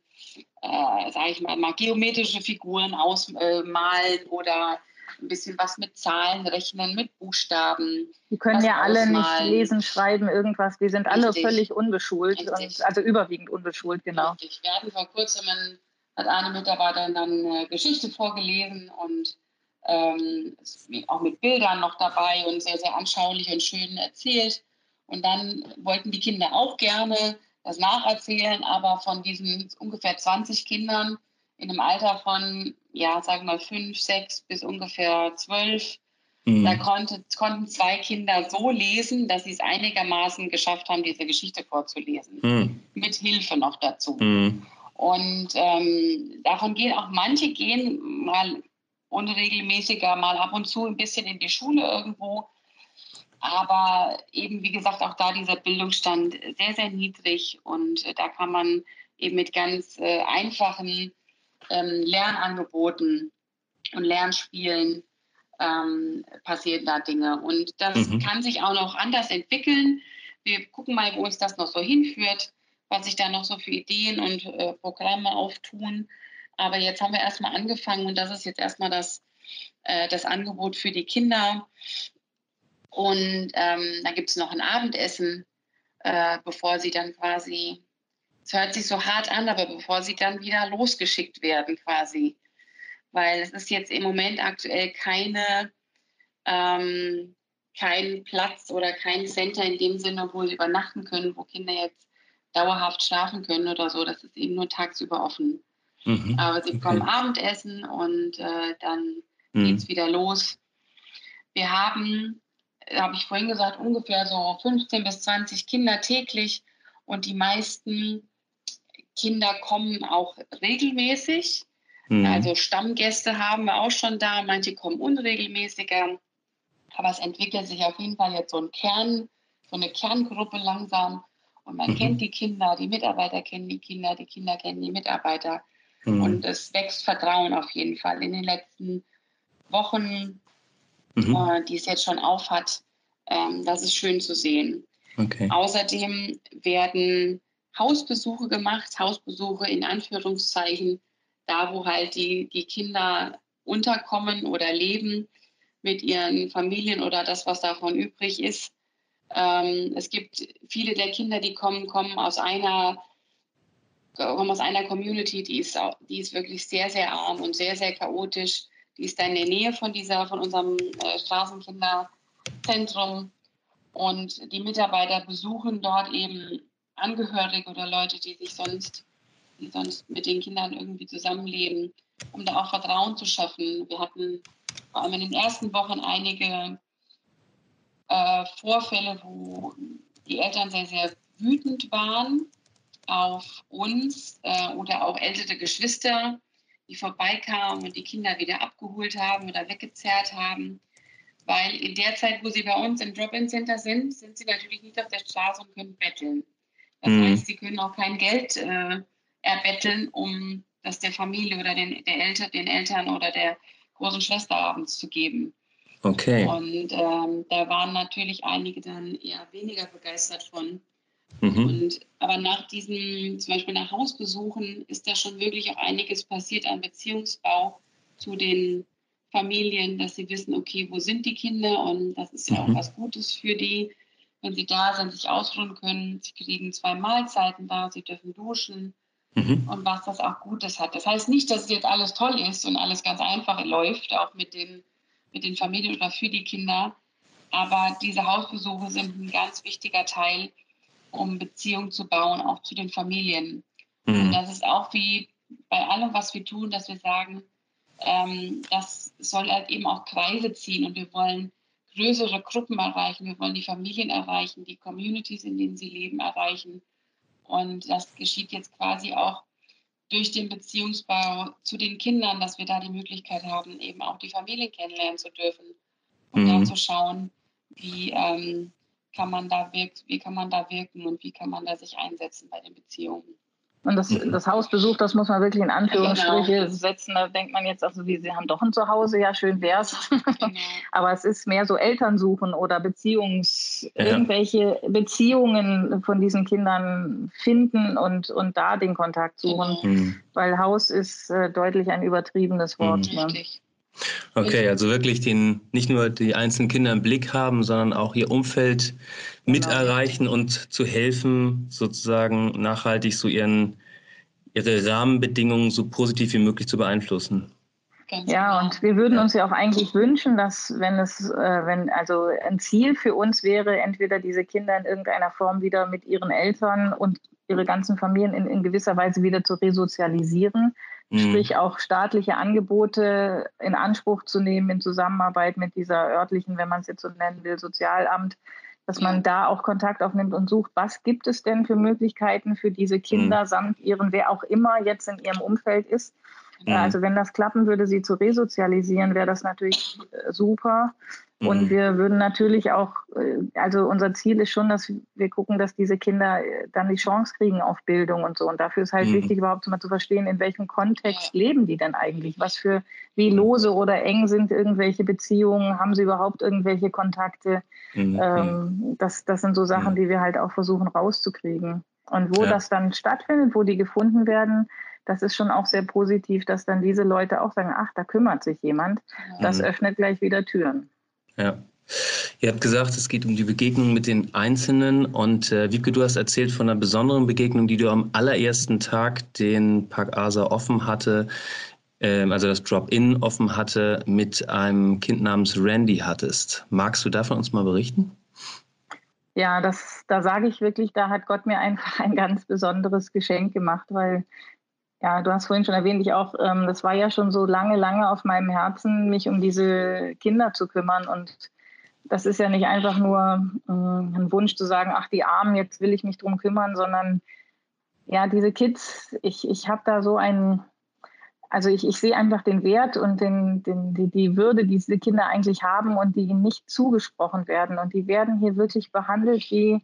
äh, sage ich mal, mal geometrische Figuren ausmalen äh, oder ein bisschen was mit Zahlen rechnen, mit Buchstaben. Die können ja alle nicht lesen, schreiben, irgendwas. Die sind alle völlig unbeschult, und, also überwiegend unbeschult, genau. Richtig. Wir hatten vor kurzem, ein, hat eine Mitarbeiterin dann eine Geschichte vorgelesen und ähm, auch mit Bildern noch dabei und sehr, sehr anschaulich und schön erzählt. Und dann wollten die Kinder auch gerne das nacherzählen, aber von diesen ungefähr 20 Kindern in einem Alter von, ja, sagen wir mal, fünf, sechs bis ungefähr zwölf, mhm. da konnte, konnten zwei Kinder so lesen, dass sie es einigermaßen geschafft haben, diese Geschichte vorzulesen. Mhm. Mit Hilfe noch dazu. Mhm. Und ähm, davon gehen auch manche gehen mal unregelmäßiger, mal ab und zu ein bisschen in die Schule irgendwo. Aber eben, wie gesagt, auch da dieser Bildungsstand sehr, sehr niedrig. Und äh, da kann man eben mit ganz äh, einfachen ähm, Lernangeboten und Lernspielen ähm, passieren da Dinge. Und das mhm. kann sich auch noch anders entwickeln. Wir gucken mal, wo uns das noch so hinführt, was sich da noch so für Ideen und äh, Programme auftun. Aber jetzt haben wir erstmal angefangen und das ist jetzt erstmal das, äh, das Angebot für die Kinder. Und ähm, dann gibt es noch ein Abendessen, äh, bevor sie dann quasi, es hört sich so hart an, aber bevor sie dann wieder losgeschickt werden quasi. Weil es ist jetzt im Moment aktuell keine, ähm, kein Platz oder kein Center in dem Sinne, wo sie übernachten können, wo Kinder jetzt dauerhaft schlafen können oder so. Das ist eben nur tagsüber offen. Mhm. Aber sie bekommen okay. Abendessen und äh, dann mhm. geht es wieder los. Wir haben, habe ich vorhin gesagt, ungefähr so 15 bis 20 Kinder täglich und die meisten Kinder kommen auch regelmäßig. Mhm. Also Stammgäste haben wir auch schon da, manche kommen unregelmäßiger. Aber es entwickelt sich auf jeden Fall jetzt so ein Kern, so eine Kerngruppe langsam. Und man mhm. kennt die Kinder, die Mitarbeiter kennen die Kinder, die Kinder kennen die Mitarbeiter. Mhm. Und es wächst Vertrauen auf jeden Fall. In den letzten Wochen, mhm. äh, die es jetzt schon auf hat, ähm, das ist schön zu sehen. Okay. Außerdem werden Hausbesuche gemacht, Hausbesuche in Anführungszeichen, da wo halt die, die Kinder unterkommen oder leben mit ihren Familien oder das, was davon übrig ist. Ähm, es gibt viele der Kinder, die kommen, kommen aus einer komme aus einer Community, die ist, die ist wirklich sehr, sehr arm und sehr, sehr chaotisch. Die ist da in der Nähe von dieser, von unserem äh, Straßenkinderzentrum. Und die Mitarbeiter besuchen dort eben Angehörige oder Leute, die sich sonst, die sonst mit den Kindern irgendwie zusammenleben, um da auch Vertrauen zu schaffen. Wir hatten vor allem in den ersten Wochen einige äh, Vorfälle, wo die Eltern sehr, sehr wütend waren auf uns äh, oder auch ältere Geschwister, die vorbeikamen und die Kinder wieder abgeholt haben oder weggezerrt haben. Weil in der Zeit, wo sie bei uns im Drop-In-Center sind, sind sie natürlich nicht auf der Straße und können betteln. Das mhm. heißt, sie können auch kein Geld äh, erbetteln, um das der Familie oder den, der Eltern, den Eltern oder der großen Schwester abends zu geben. Okay. Und ähm, da waren natürlich einige dann eher weniger begeistert von. Mhm. Und, aber nach diesen, zum Beispiel nach Hausbesuchen, ist da schon wirklich auch einiges passiert an Beziehungsbau zu den Familien, dass sie wissen, okay, wo sind die Kinder und das ist ja mhm. auch was Gutes für die, wenn sie da sind, sich ausruhen können. Sie kriegen zwei Mahlzeiten da, sie dürfen duschen mhm. und was das auch Gutes hat. Das heißt nicht, dass jetzt alles toll ist und alles ganz einfach läuft, auch mit den, mit den Familien oder für die Kinder. Aber diese Hausbesuche sind ein ganz wichtiger Teil, um Beziehungen zu bauen, auch zu den Familien. Mhm. Und das ist auch wie bei allem, was wir tun, dass wir sagen, ähm, das soll halt eben auch Kreise ziehen und wir wollen größere Gruppen erreichen, wir wollen die Familien erreichen, die Communities, in denen sie leben, erreichen. Und das geschieht jetzt quasi auch durch den Beziehungsbau zu den Kindern, dass wir da die Möglichkeit haben, eben auch die Familien kennenlernen zu dürfen und mhm. da zu schauen, wie, ähm, kann man da wirkt, wie kann man da wirken und wie kann man da sich einsetzen bei den Beziehungen. Und das, mhm. das Hausbesuch, das muss man wirklich in Anführungsstriche genau. setzen. Da denkt man jetzt, also wie sie haben doch ein Zuhause, ja, schön wär's. Genau. Aber es ist mehr so Elternsuchen oder Beziehungs, ja. irgendwelche Beziehungen von diesen Kindern finden und, und da den Kontakt suchen. Genau. Mhm. Weil Haus ist äh, deutlich ein übertriebenes Wort. Mhm. Ne? Okay, also wirklich den, nicht nur die einzelnen Kinder im Blick haben, sondern auch ihr Umfeld mit genau. erreichen und zu helfen, sozusagen nachhaltig so ihren, ihre Rahmenbedingungen so positiv wie möglich zu beeinflussen. Ja, genau. und wir würden uns ja auch eigentlich wünschen, dass wenn es, äh, wenn also ein Ziel für uns wäre, entweder diese Kinder in irgendeiner Form wieder mit ihren Eltern und ihre ganzen Familien in, in gewisser Weise wieder zu resozialisieren. Sprich auch staatliche Angebote in Anspruch zu nehmen in Zusammenarbeit mit dieser örtlichen, wenn man es jetzt so nennen will, Sozialamt, dass man da auch Kontakt aufnimmt und sucht, was gibt es denn für Möglichkeiten für diese Kinder mhm. samt ihren, wer auch immer jetzt in ihrem Umfeld ist, Mhm. Also wenn das klappen würde, sie zu resozialisieren, wäre das natürlich äh, super. Und mhm. wir würden natürlich auch, äh, also unser Ziel ist schon, dass wir gucken, dass diese Kinder äh, dann die Chance kriegen auf Bildung und so. Und dafür ist halt mhm. wichtig, überhaupt mal zu verstehen, in welchem Kontext leben die denn eigentlich? Was für, wie lose oder eng sind irgendwelche Beziehungen? Haben sie überhaupt irgendwelche Kontakte? Mhm. Ähm, das, das sind so Sachen, die wir halt auch versuchen rauszukriegen. Und wo ja. das dann stattfindet, wo die gefunden werden, das ist schon auch sehr positiv, dass dann diese Leute auch sagen, ach, da kümmert sich jemand. Das mhm. öffnet gleich wieder Türen. Ja. Ihr habt gesagt, es geht um die Begegnung mit den Einzelnen. Und äh, Wiebke, du hast erzählt von einer besonderen Begegnung, die du am allerersten Tag, den Park Asa offen hatte, äh, also das Drop-In offen hatte, mit einem Kind namens Randy hattest. Magst du davon uns mal berichten? Ja, das, da sage ich wirklich, da hat Gott mir einfach ein ganz besonderes Geschenk gemacht, weil ja, du hast vorhin schon erwähnt, ich auch, ähm, das war ja schon so lange, lange auf meinem Herzen, mich um diese Kinder zu kümmern. Und das ist ja nicht einfach nur äh, ein Wunsch zu sagen, ach, die Armen, jetzt will ich mich drum kümmern, sondern ja, diese Kids, ich, ich habe da so einen, also ich, ich sehe einfach den Wert und den, den, die, die Würde, die diese Kinder eigentlich haben und die ihnen nicht zugesprochen werden. Und die werden hier wirklich behandelt wie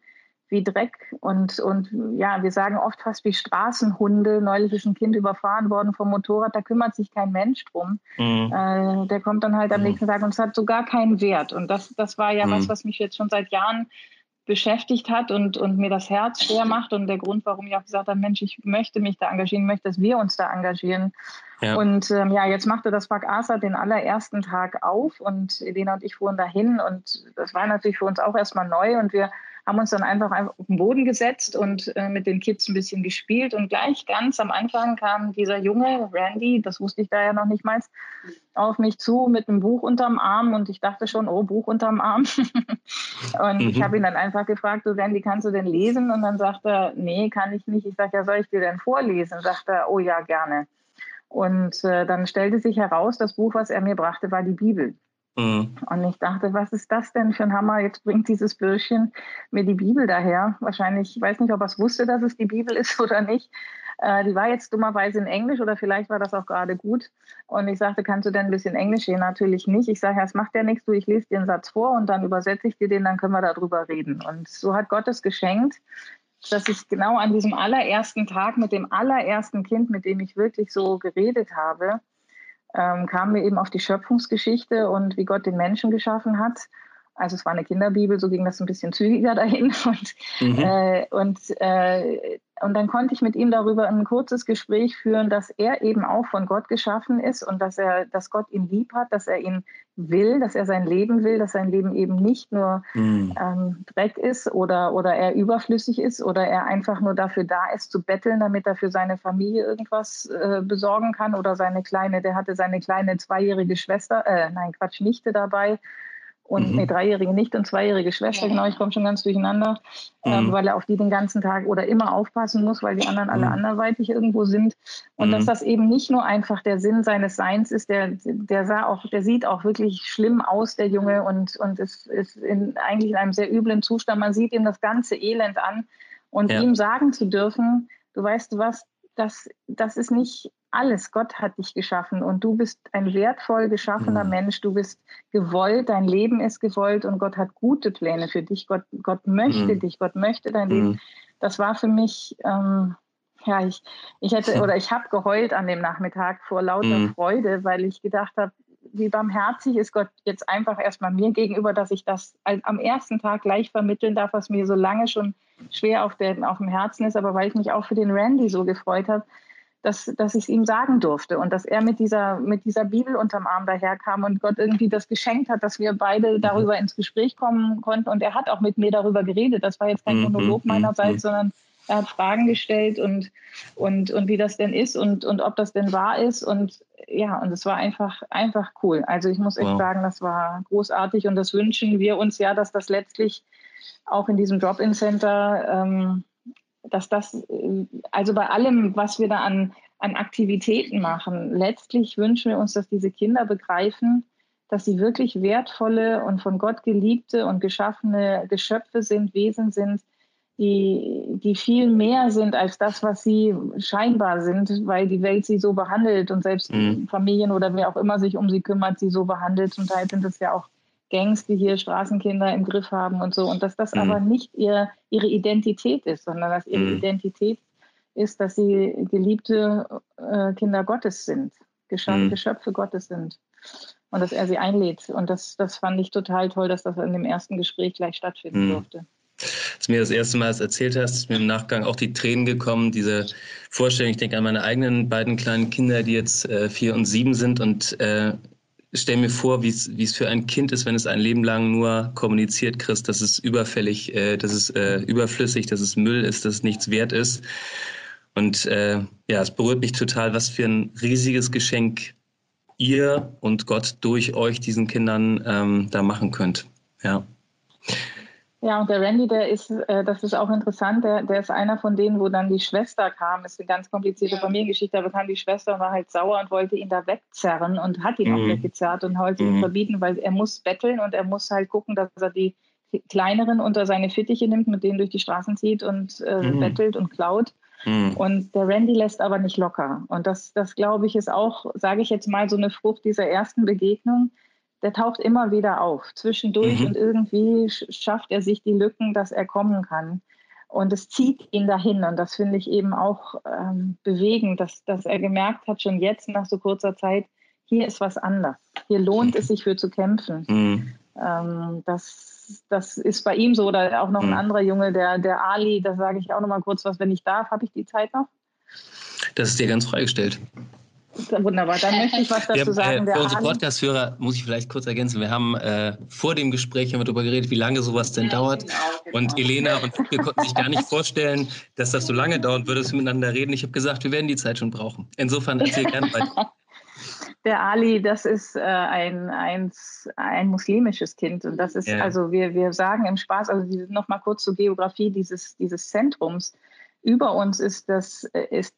wie Dreck und, und ja, wir sagen oft fast wie Straßenhunde. Neulich ist ein Kind überfahren worden vom Motorrad, da kümmert sich kein Mensch drum. Mhm. Äh, der kommt dann halt am mhm. nächsten Tag und es hat sogar keinen Wert. Und das, das war ja mhm. was, was mich jetzt schon seit Jahren beschäftigt hat und, und mir das Herz schwer macht und der Grund, warum ich auch gesagt habe, Mensch, ich möchte mich da engagieren, möchte, dass wir uns da engagieren. Ja. Und ähm, ja, jetzt machte das Park Asa den allerersten Tag auf und Elena und ich fuhren dahin und das war natürlich für uns auch erstmal neu und wir haben uns dann einfach auf den Boden gesetzt und äh, mit den Kids ein bisschen gespielt. Und gleich ganz am Anfang kam dieser Junge, Randy, das wusste ich da ja noch nicht mal, auf mich zu mit einem Buch unterm Arm. Und ich dachte schon, oh, Buch unterm Arm. und mhm. ich habe ihn dann einfach gefragt, du Randy, kannst du denn lesen? Und dann sagt er, nee, kann ich nicht. Ich sage, ja, soll ich dir denn vorlesen? Sagt er, oh ja, gerne. Und äh, dann stellte sich heraus, das Buch, was er mir brachte, war die Bibel. Mhm. Und ich dachte, was ist das denn für ein Hammer? Jetzt bringt dieses Bürschchen mir die Bibel daher. Wahrscheinlich, ich weiß nicht, ob er es wusste, dass es die Bibel ist oder nicht. Äh, die war jetzt dummerweise in Englisch oder vielleicht war das auch gerade gut. Und ich sagte, kannst du denn ein bisschen Englisch sehen? Natürlich nicht. Ich sage, ja, es macht ja nichts, du, ich lese dir einen Satz vor und dann übersetze ich dir den, dann können wir darüber reden. Und so hat Gott es geschenkt, dass ich genau an diesem allerersten Tag mit dem allerersten Kind, mit dem ich wirklich so geredet habe, ähm, kamen wir eben auf die Schöpfungsgeschichte und wie Gott den Menschen geschaffen hat. Also es war eine Kinderbibel, so ging das ein bisschen zügiger dahin. Und, mhm. äh, und, äh, und dann konnte ich mit ihm darüber ein kurzes Gespräch führen, dass er eben auch von Gott geschaffen ist und dass er, dass Gott ihn lieb hat, dass er ihn will, dass er sein Leben will, dass sein Leben eben nicht nur mhm. ähm, Dreck ist oder, oder er überflüssig ist oder er einfach nur dafür da ist zu betteln, damit er für seine Familie irgendwas äh, besorgen kann oder seine kleine, der hatte seine kleine zweijährige Schwester, äh, nein Quatsch, Nichte dabei und mhm. eine dreijährige Nicht- und zweijährige Schwester, genau, ich komme schon ganz durcheinander, ähm, mhm. ähm, weil er auf die den ganzen Tag oder immer aufpassen muss, weil die anderen alle mhm. anderweitig irgendwo sind. Und dass mhm. das eben nicht nur einfach der Sinn seines Seins ist, der, der sah auch, der sieht auch wirklich schlimm aus, der Junge, und, und ist, ist in, eigentlich in einem sehr üblen Zustand. Man sieht ihm das ganze Elend an und ja. ihm sagen zu dürfen, du weißt was, das, das ist nicht alles. Gott hat dich geschaffen und du bist ein wertvoll geschaffener mhm. Mensch. Du bist gewollt, dein Leben ist gewollt und Gott hat gute Pläne für dich. Gott, Gott möchte mhm. dich, Gott möchte dein Leben. Mhm. Das war für mich, ähm, ja, ich, ich hätte oder ich habe geheult an dem Nachmittag vor lauter mhm. Freude, weil ich gedacht habe, wie barmherzig ist Gott jetzt einfach erstmal mir gegenüber, dass ich das am ersten Tag gleich vermitteln darf, was mir so lange schon schwer auf, der, auf dem Herzen ist, aber weil ich mich auch für den Randy so gefreut habe, dass, dass ich es ihm sagen durfte und dass er mit dieser, mit dieser Bibel unterm Arm daherkam und Gott irgendwie das geschenkt hat, dass wir beide mhm. darüber ins Gespräch kommen konnten. Und er hat auch mit mir darüber geredet. Das war jetzt kein mhm. Monolog mhm. meinerseits, sondern er hat Fragen gestellt und, und, und wie das denn ist und, und ob das denn wahr ist. Und ja, und es war einfach, einfach cool. Also ich muss echt wow. sagen, das war großartig und das wünschen wir uns ja, dass das letztlich auch in diesem Drop-in-Center ähm, dass das, äh, also bei allem, was wir da an, an Aktivitäten machen, letztlich wünschen wir uns, dass diese Kinder begreifen, dass sie wirklich wertvolle und von Gott geliebte und geschaffene Geschöpfe sind, Wesen sind, die, die viel mehr sind als das, was sie scheinbar sind, weil die Welt sie so behandelt und selbst mhm. Familien oder wer auch immer sich um sie kümmert, sie so behandelt. Zum Teil sind es ja auch Gangs, die hier Straßenkinder im Griff haben und so. Und dass das mhm. aber nicht ihr, ihre Identität ist, sondern dass ihre mhm. Identität ist, dass sie geliebte äh, Kinder Gottes sind, Geschöpfe, mhm. Geschöpfe Gottes sind. Und dass er sie einlädt. Und das, das fand ich total toll, dass das in dem ersten Gespräch gleich stattfinden mhm. durfte. Als du mir das erste Mal das erzählt hast, ist mir im Nachgang auch die Tränen gekommen, diese Vorstellung. Ich denke an meine eigenen beiden kleinen Kinder, die jetzt äh, vier und sieben sind und äh, stell mir vor, wie es für ein Kind ist, wenn es ein Leben lang nur kommuniziert, Chris, dass es überfällig, äh, dass es äh, überflüssig, dass es Müll ist, dass es nichts wert ist. Und äh, ja, es berührt mich total, was für ein riesiges Geschenk ihr und Gott durch euch diesen Kindern ähm, da machen könnt. Ja. Ja, und der Randy, der ist, äh, das ist auch interessant, der, der ist einer von denen, wo dann die Schwester kam. Das ist eine ganz komplizierte ja. Familiengeschichte, aber kam die Schwester und war halt sauer und wollte ihn da wegzerren und hat ihn mhm. auch weggezerrt und wollte mhm. ihn verbieten, weil er muss betteln und er muss halt gucken, dass er die kleineren unter seine Fittiche nimmt, mit denen durch die Straßen zieht und äh, mhm. bettelt und klaut. Mhm. Und der Randy lässt aber nicht locker. Und das, das glaube ich, ist auch, sage ich jetzt mal, so eine Frucht dieser ersten Begegnung der taucht immer wieder auf, zwischendurch mhm. und irgendwie schafft er sich die Lücken, dass er kommen kann. Und es zieht ihn dahin und das finde ich eben auch ähm, bewegend, dass, dass er gemerkt hat, schon jetzt nach so kurzer Zeit, hier ist was anders. Hier lohnt es sich für zu kämpfen. Mhm. Ähm, das, das ist bei ihm so oder auch noch ein mhm. anderer Junge, der, der Ali, da sage ich auch noch mal kurz was, wenn ich darf. Habe ich die Zeit noch? Das ist dir ganz freigestellt. Wunderbar, dann möchte ich was dazu haben, sagen. Äh, für unsere Podcast-Hörer muss ich vielleicht kurz ergänzen. Wir haben äh, vor dem Gespräch haben wir darüber geredet, wie lange sowas denn ja, dauert. Genau, genau. Und Elena und wir konnten sich gar nicht vorstellen, dass das so lange dauern würde, dass wir miteinander reden. Ich habe gesagt, wir werden die Zeit schon brauchen. Insofern erzähl gerne weiter. Der Ali, das ist äh, ein, ein, ein muslimisches Kind. Und das ist, ja. also wir, wir sagen im Spaß, also nochmal kurz zur Geografie dieses, dieses Zentrums. Über uns ist das, ist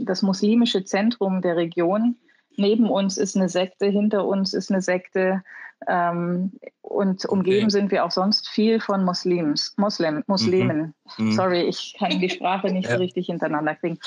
das muslimische Zentrum der Region. Neben uns ist eine Sekte, hinter uns ist eine Sekte. Ähm, und umgeben okay. sind wir auch sonst viel von Muslims, Muslim, Muslimen. Mhm. mhm. Sorry, ich kann die Sprache nicht ja. so richtig hintereinander kriegen.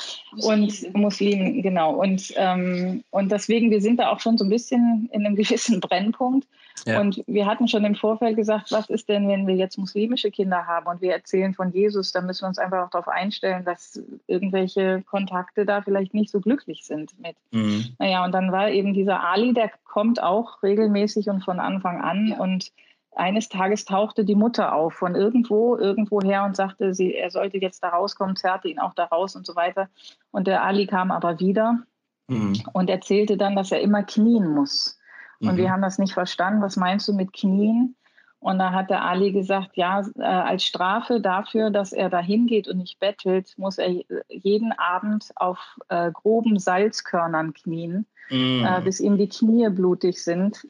Und Muslimen, genau. Und, ähm, und deswegen, wir sind da auch schon so ein bisschen in einem gewissen Brennpunkt. Ja. Und wir hatten schon im Vorfeld gesagt, was ist denn, wenn wir jetzt muslimische Kinder haben und wir erzählen von Jesus, dann müssen wir uns einfach auch darauf einstellen, dass irgendwelche Kontakte da vielleicht nicht so glücklich sind mit. Mhm. Naja, und dann war eben dieser Ali, der kommt auch regelmäßig und von Anfang an und eines Tages tauchte die Mutter auf von irgendwo, irgendwoher und sagte, sie, er sollte jetzt da rauskommen, zerrte ihn auch da raus und so weiter. Und der Ali kam aber wieder mhm. und erzählte dann, dass er immer knien muss. Und mhm. wir haben das nicht verstanden. Was meinst du mit knien? Und da hat der Ali gesagt, ja, äh, als Strafe dafür, dass er da hingeht und nicht bettelt, muss er jeden Abend auf äh, groben Salzkörnern knien, mm. äh, bis ihm die Knie blutig sind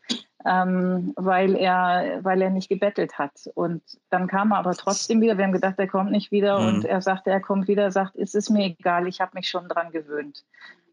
ähm, weil, er, weil er nicht gebettelt hat. Und dann kam er aber trotzdem wieder. Wir haben gedacht, er kommt nicht wieder. Mhm. Und er sagte, er kommt wieder, er sagt, es ist mir egal, ich habe mich schon dran gewöhnt.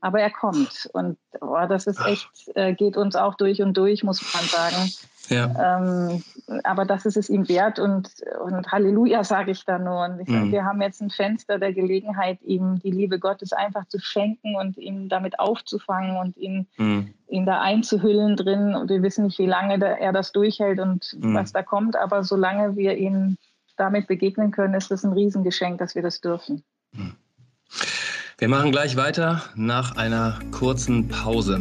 Aber er kommt. Und oh, das ist echt, äh, geht uns auch durch und durch, muss man sagen. Ja. Ähm, aber das ist es ihm wert und, und Halleluja sage ich da nur. Und ich mhm. sag, wir haben jetzt ein Fenster der Gelegenheit, ihm die Liebe Gottes einfach zu schenken und ihn damit aufzufangen und ihn, mhm. ihn da einzuhüllen drin. Und wir wissen nicht, wie lange er das durchhält und mhm. was da kommt, aber solange wir ihm damit begegnen können, ist das ein Riesengeschenk, dass wir das dürfen. Wir machen gleich weiter nach einer kurzen Pause.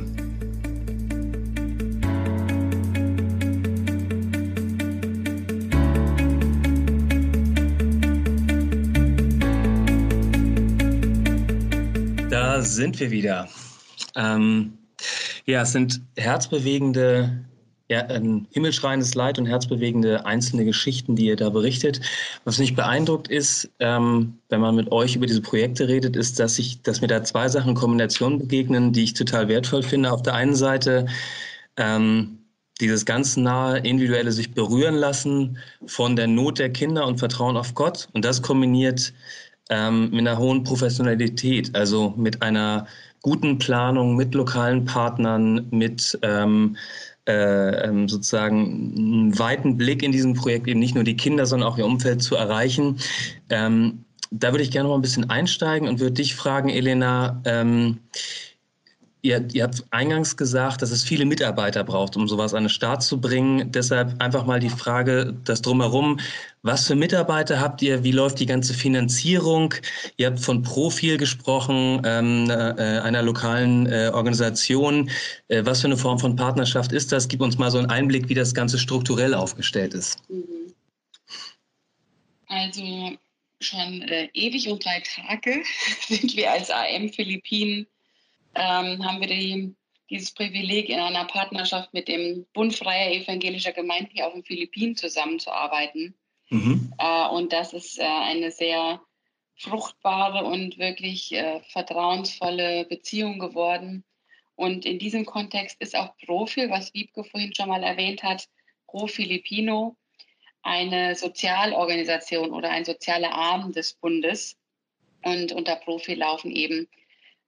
Da sind wir wieder. Ähm, ja, es sind herzbewegende, ja, ein himmelschreiendes Leid und herzbewegende einzelne Geschichten, die ihr da berichtet. Was mich beeindruckt ist, ähm, wenn man mit euch über diese Projekte redet, ist, dass ich, dass mir da zwei Sachen in Kombination begegnen, die ich total wertvoll finde. Auf der einen Seite ähm, dieses ganz nahe individuelle sich berühren lassen von der Not der Kinder und Vertrauen auf Gott und das kombiniert ähm, mit einer hohen Professionalität, also mit einer guten Planung, mit lokalen Partnern, mit ähm, äh, ähm, sozusagen einen weiten Blick in diesem Projekt, eben nicht nur die Kinder, sondern auch ihr Umfeld zu erreichen. Ähm, da würde ich gerne noch ein bisschen einsteigen und würde dich fragen, Elena, ähm, Ihr, ihr, habt eingangs gesagt, dass es viele Mitarbeiter braucht, um sowas an den Start zu bringen. Deshalb einfach mal die Frage, das drumherum. Was für Mitarbeiter habt ihr? Wie läuft die ganze Finanzierung? Ihr habt von Profil gesprochen, ähm, äh, einer lokalen äh, Organisation. Äh, was für eine Form von Partnerschaft ist das? Gib uns mal so einen Einblick, wie das Ganze strukturell aufgestellt ist. Mhm. Also schon äh, ewig und drei Tage sind wir als AM Philippinen ähm, haben wir die, dieses Privileg, in einer Partnerschaft mit dem Bund Freier Evangelischer Gemeinden hier auf den Philippinen zusammenzuarbeiten. Mhm. Äh, und das ist äh, eine sehr fruchtbare und wirklich äh, vertrauensvolle Beziehung geworden. Und in diesem Kontext ist auch Profil, was Wiebke vorhin schon mal erwähnt hat, Pro Filipino, eine Sozialorganisation oder ein sozialer Arm des Bundes. Und unter Profil laufen eben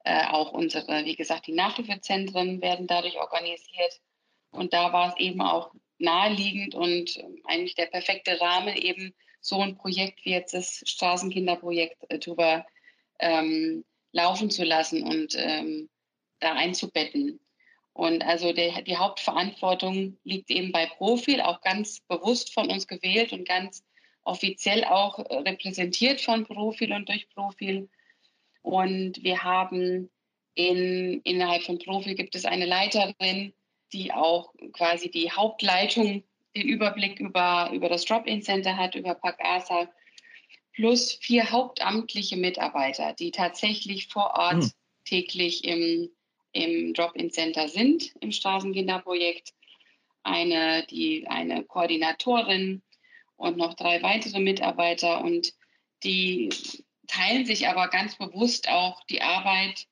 äh, auch unsere, wie gesagt, die Nachhilfezentren werden dadurch organisiert. Und da war es eben auch naheliegend und ähm, eigentlich der perfekte Rahmen, eben so ein Projekt wie jetzt das Straßenkinderprojekt äh, drüber ähm, laufen zu lassen und ähm, da einzubetten. Und also der, die Hauptverantwortung liegt eben bei Profil, auch ganz bewusst von uns gewählt und ganz offiziell auch äh, repräsentiert von Profil und durch Profil. Und wir haben in, innerhalb von Profi gibt es eine Leiterin, die auch quasi die Hauptleitung, den Überblick über, über das Drop-In-Center hat, über PACASA, plus vier hauptamtliche Mitarbeiter, die tatsächlich vor Ort hm. täglich im, im Drop-In-Center sind, im Straßenkinderprojekt. Eine, die, eine Koordinatorin und noch drei weitere Mitarbeiter und die teilen sich aber ganz bewusst auch die Arbeit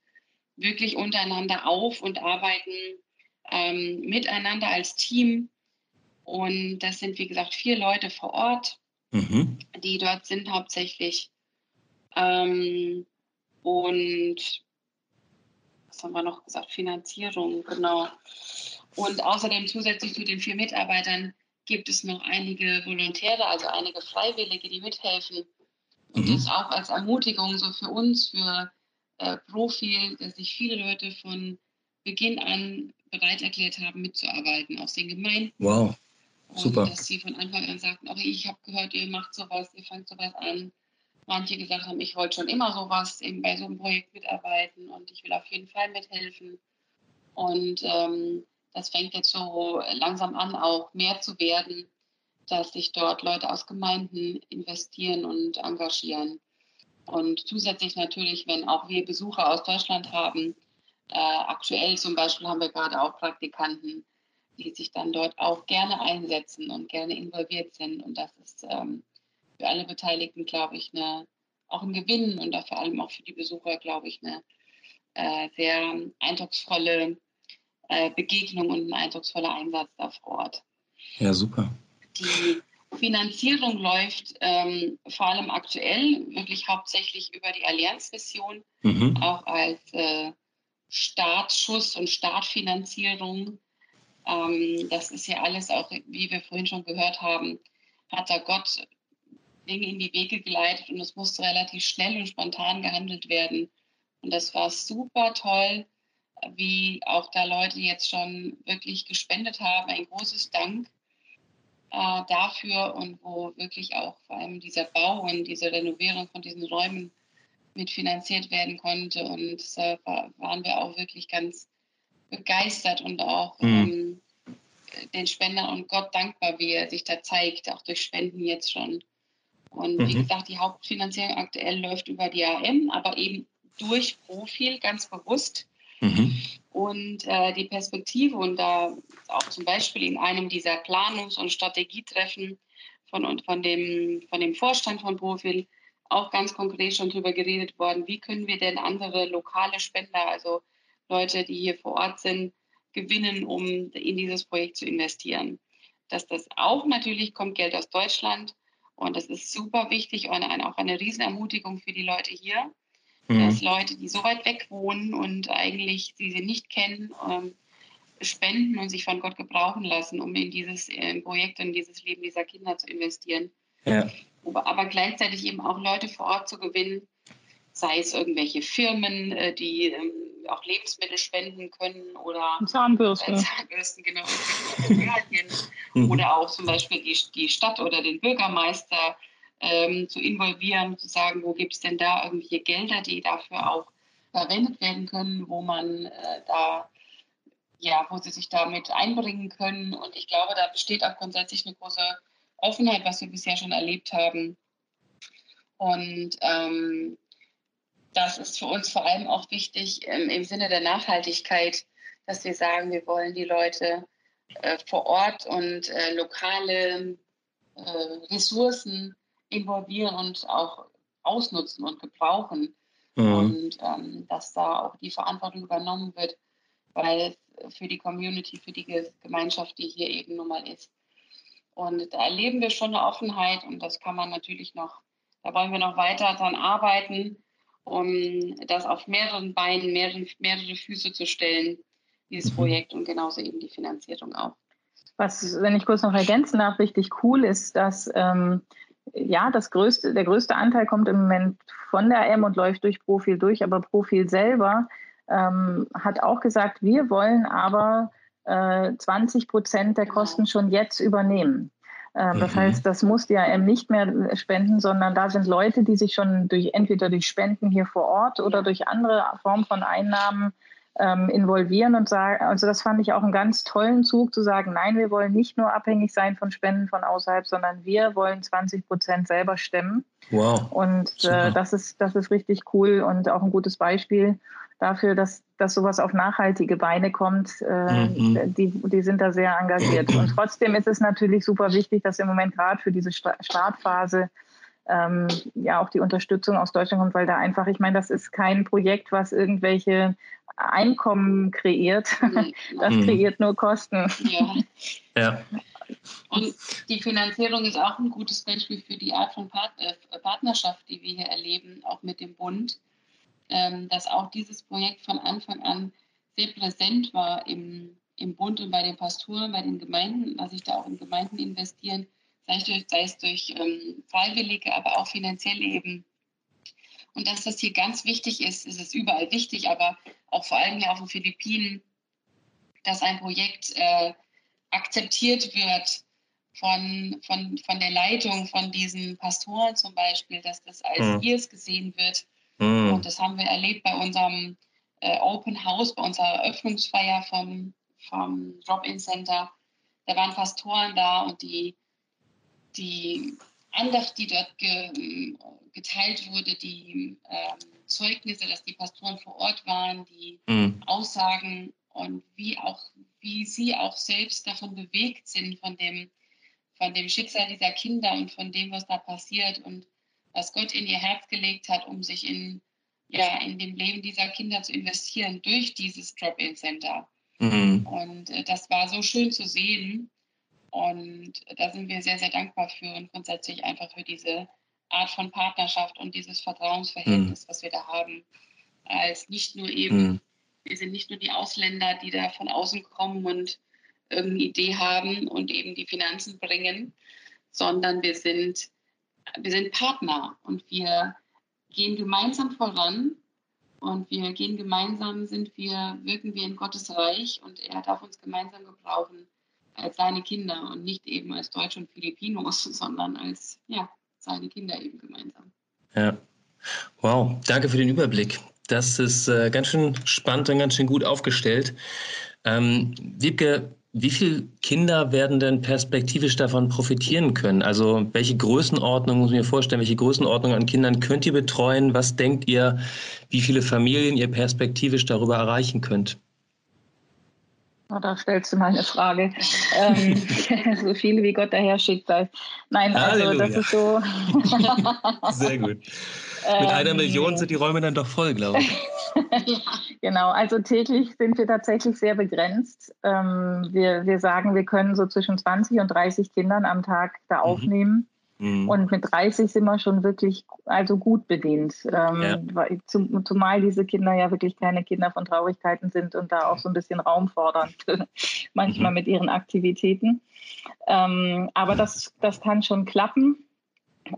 wirklich untereinander auf und arbeiten ähm, miteinander als Team. Und das sind, wie gesagt, vier Leute vor Ort, mhm. die dort sind hauptsächlich. Ähm, und was haben wir noch gesagt? Finanzierung, genau. Und außerdem zusätzlich zu den vier Mitarbeitern gibt es noch einige Volontäre, also einige Freiwillige, die mithelfen und mhm. das auch als Ermutigung so für uns, für äh, Profil, dass sich viele Leute von Beginn an bereit erklärt haben, mitzuarbeiten aus den Gemeinden. Wow. Super. Und dass sie von Anfang an sagten, okay, ich habe gehört, ihr macht sowas, ihr fangt sowas an. Manche gesagt haben, ich wollte schon immer sowas eben bei so einem Projekt mitarbeiten und ich will auf jeden Fall mithelfen. Und ähm, das fängt jetzt so langsam an, auch mehr zu werden, dass sich dort Leute aus Gemeinden investieren und engagieren. Und zusätzlich natürlich, wenn auch wir Besucher aus Deutschland haben, äh, aktuell zum Beispiel haben wir gerade auch Praktikanten, die sich dann dort auch gerne einsetzen und gerne involviert sind. Und das ist ähm, für alle Beteiligten, glaube ich, eine, auch ein Gewinn und vor allem auch für die Besucher, glaube ich, eine äh, sehr eindrucksvolle äh, Begegnung und ein eindrucksvoller Einsatz da vor Ort. Ja, super. Die Finanzierung läuft ähm, vor allem aktuell wirklich hauptsächlich über die Allianzmission, mhm. auch als äh, Startschuss und Startfinanzierung. Ähm, das ist ja alles auch, wie wir vorhin schon gehört haben, hat da Gott Dinge in die Wege geleitet und es musste relativ schnell und spontan gehandelt werden. Und das war super toll, wie auch da Leute jetzt schon wirklich gespendet haben. Ein großes Dank äh, dafür und wo wirklich auch vor allem dieser Bau und diese Renovierung von diesen Räumen mitfinanziert werden konnte. Und da waren wir auch wirklich ganz begeistert und auch mhm. ähm, den Spendern und Gott dankbar, wie er sich da zeigt, auch durch Spenden jetzt schon. Und mhm. wie gesagt, die Hauptfinanzierung aktuell läuft über die AM, aber eben durch Profil ganz bewusst. Mhm. Und äh, die Perspektive und da auch zum Beispiel in einem dieser Planungs- und Strategietreffen von, von, dem, von dem Vorstand von Profil auch ganz konkret schon darüber geredet worden, wie können wir denn andere lokale Spender, also Leute, die hier vor Ort sind, gewinnen, um in dieses Projekt zu investieren. Dass das auch natürlich kommt Geld aus Deutschland und das ist super wichtig und auch eine Riesenermutigung für die Leute hier, mhm. dass Leute, die so weit weg wohnen und eigentlich sie sie nicht kennen, ähm, spenden und sich von Gott gebrauchen lassen, um in dieses äh, Projekt, in dieses Leben dieser Kinder zu investieren. Ja. Aber gleichzeitig eben auch Leute vor Ort zu gewinnen, sei es irgendwelche Firmen, äh, die ähm, auch Lebensmittel spenden können oder Zahnbürsten, äh, Zahnbürsten genau, mhm. oder auch zum Beispiel die, die Stadt oder den Bürgermeister ähm, zu involvieren, zu sagen, wo gibt es denn da irgendwelche Gelder, die dafür auch verwendet werden können, wo man äh, da ja, wo sie sich damit einbringen können. Und ich glaube, da besteht auch grundsätzlich eine große Offenheit, was wir bisher schon erlebt haben. Und ähm, das ist für uns vor allem auch wichtig ähm, im Sinne der Nachhaltigkeit, dass wir sagen, wir wollen die Leute äh, vor Ort und äh, lokale äh, Ressourcen involvieren und auch ausnutzen und gebrauchen. Mhm. Und ähm, dass da auch die Verantwortung übernommen wird, weil es für die Community, für die Gemeinschaft, die hier eben nun mal ist. Und da erleben wir schon eine Offenheit und das kann man natürlich noch, da wollen wir noch weiter dran arbeiten, um das auf mehreren Beinen, mehrere, mehrere Füße zu stellen, dieses mhm. Projekt und genauso eben die Finanzierung auch. Was, wenn ich kurz noch ergänzen darf, richtig cool ist, dass ähm, ja, das größte, der größte Anteil kommt im Moment von der M und läuft durch Profil durch, aber Profil selber ähm, hat auch gesagt, wir wollen aber äh, 20 Prozent der genau. Kosten schon jetzt übernehmen. Ähm, das mhm. heißt, das muss die AM nicht mehr spenden, sondern da sind Leute, die sich schon durch entweder durch Spenden hier vor Ort oder durch andere Formen von Einnahmen ähm, involvieren und sagen, also das fand ich auch einen ganz tollen Zug zu sagen, nein, wir wollen nicht nur abhängig sein von Spenden von außerhalb, sondern wir wollen 20 Prozent selber stemmen. Wow. Und äh, das ist, das ist richtig cool und auch ein gutes Beispiel dafür, dass, dass sowas auf nachhaltige Beine kommt. Äh, mhm. die, die sind da sehr engagiert. Und trotzdem ist es natürlich super wichtig, dass im Moment gerade für diese Startphase ähm, ja auch die Unterstützung aus Deutschland kommt, weil da einfach, ich meine, das ist kein Projekt, was irgendwelche Einkommen kreiert. Das mhm. kreiert nur Kosten. Ja. ja. Und die Finanzierung ist auch ein gutes Beispiel für die Art von äh, Partnerschaft, die wir hier erleben, auch mit dem Bund, ähm, dass auch dieses Projekt von Anfang an sehr präsent war im, im Bund und bei den Pastoren, bei den Gemeinden, dass sich da auch in Gemeinden investieren, sei es durch, sei es durch ähm, Freiwillige, aber auch finanziell eben. Und dass das hier ganz wichtig ist, ist es überall wichtig, aber auch vor allem hier auf den Philippinen, dass ein Projekt äh, akzeptiert wird von, von, von der Leitung von diesen Pastoren zum Beispiel, dass das als mhm. ihrs gesehen wird. Mhm. Und das haben wir erlebt bei unserem äh, Open House, bei unserer Eröffnungsfeier vom, vom Drop-In Center. Da waren Pastoren da und die, die Andacht, die dort ge, geteilt wurde, die ähm, Zeugnisse, dass die Pastoren vor Ort waren, die mhm. Aussagen und wie auch, wie sie auch selbst davon bewegt sind, von dem, von dem Schicksal dieser Kinder und von dem, was da passiert und was Gott in ihr Herz gelegt hat, um sich in, ja, in dem Leben dieser Kinder zu investieren durch dieses Drop-In-Center. Mhm. Und äh, das war so schön zu sehen. Und da sind wir sehr, sehr dankbar für und grundsätzlich einfach für diese Art von Partnerschaft und dieses Vertrauensverhältnis, mhm. was wir da haben. Als nicht nur eben, mhm. wir sind nicht nur die Ausländer, die da von außen kommen und irgendeine Idee haben und eben die Finanzen bringen, sondern wir sind, wir sind Partner und wir gehen gemeinsam voran und wir gehen gemeinsam, sind wir, wirken wir in Gottes Reich und er darf uns gemeinsam gebrauchen als seine Kinder und nicht eben als Deutsche und Filipinos, sondern als ja, seine Kinder eben gemeinsam. Ja. Wow, danke für den Überblick. Das ist äh, ganz schön spannend und ganz schön gut aufgestellt. Ähm, Wiebke, wie viele Kinder werden denn perspektivisch davon profitieren können? Also welche Größenordnung, muss ich mir vorstellen, welche Größenordnung an Kindern könnt ihr betreuen? Was denkt ihr, wie viele Familien ihr perspektivisch darüber erreichen könnt? Oh, da stellst du mal eine Frage. ähm, so viele wie Gott daher schickt. Nein, also Halleluja. das ist so. Sehr gut. Mit einer ähm, Million sind die Räume dann doch voll, glaube ich. genau, also täglich sind wir tatsächlich sehr begrenzt. Ähm, wir, wir sagen, wir können so zwischen 20 und 30 Kindern am Tag da mhm. aufnehmen. Mhm. Und mit 30 sind wir schon wirklich also gut bedient. Ähm, ja. zum, zumal diese Kinder ja wirklich keine Kinder von Traurigkeiten sind und da auch so ein bisschen Raum fordern, manchmal mhm. mit ihren Aktivitäten. Ähm, aber das, das kann schon klappen.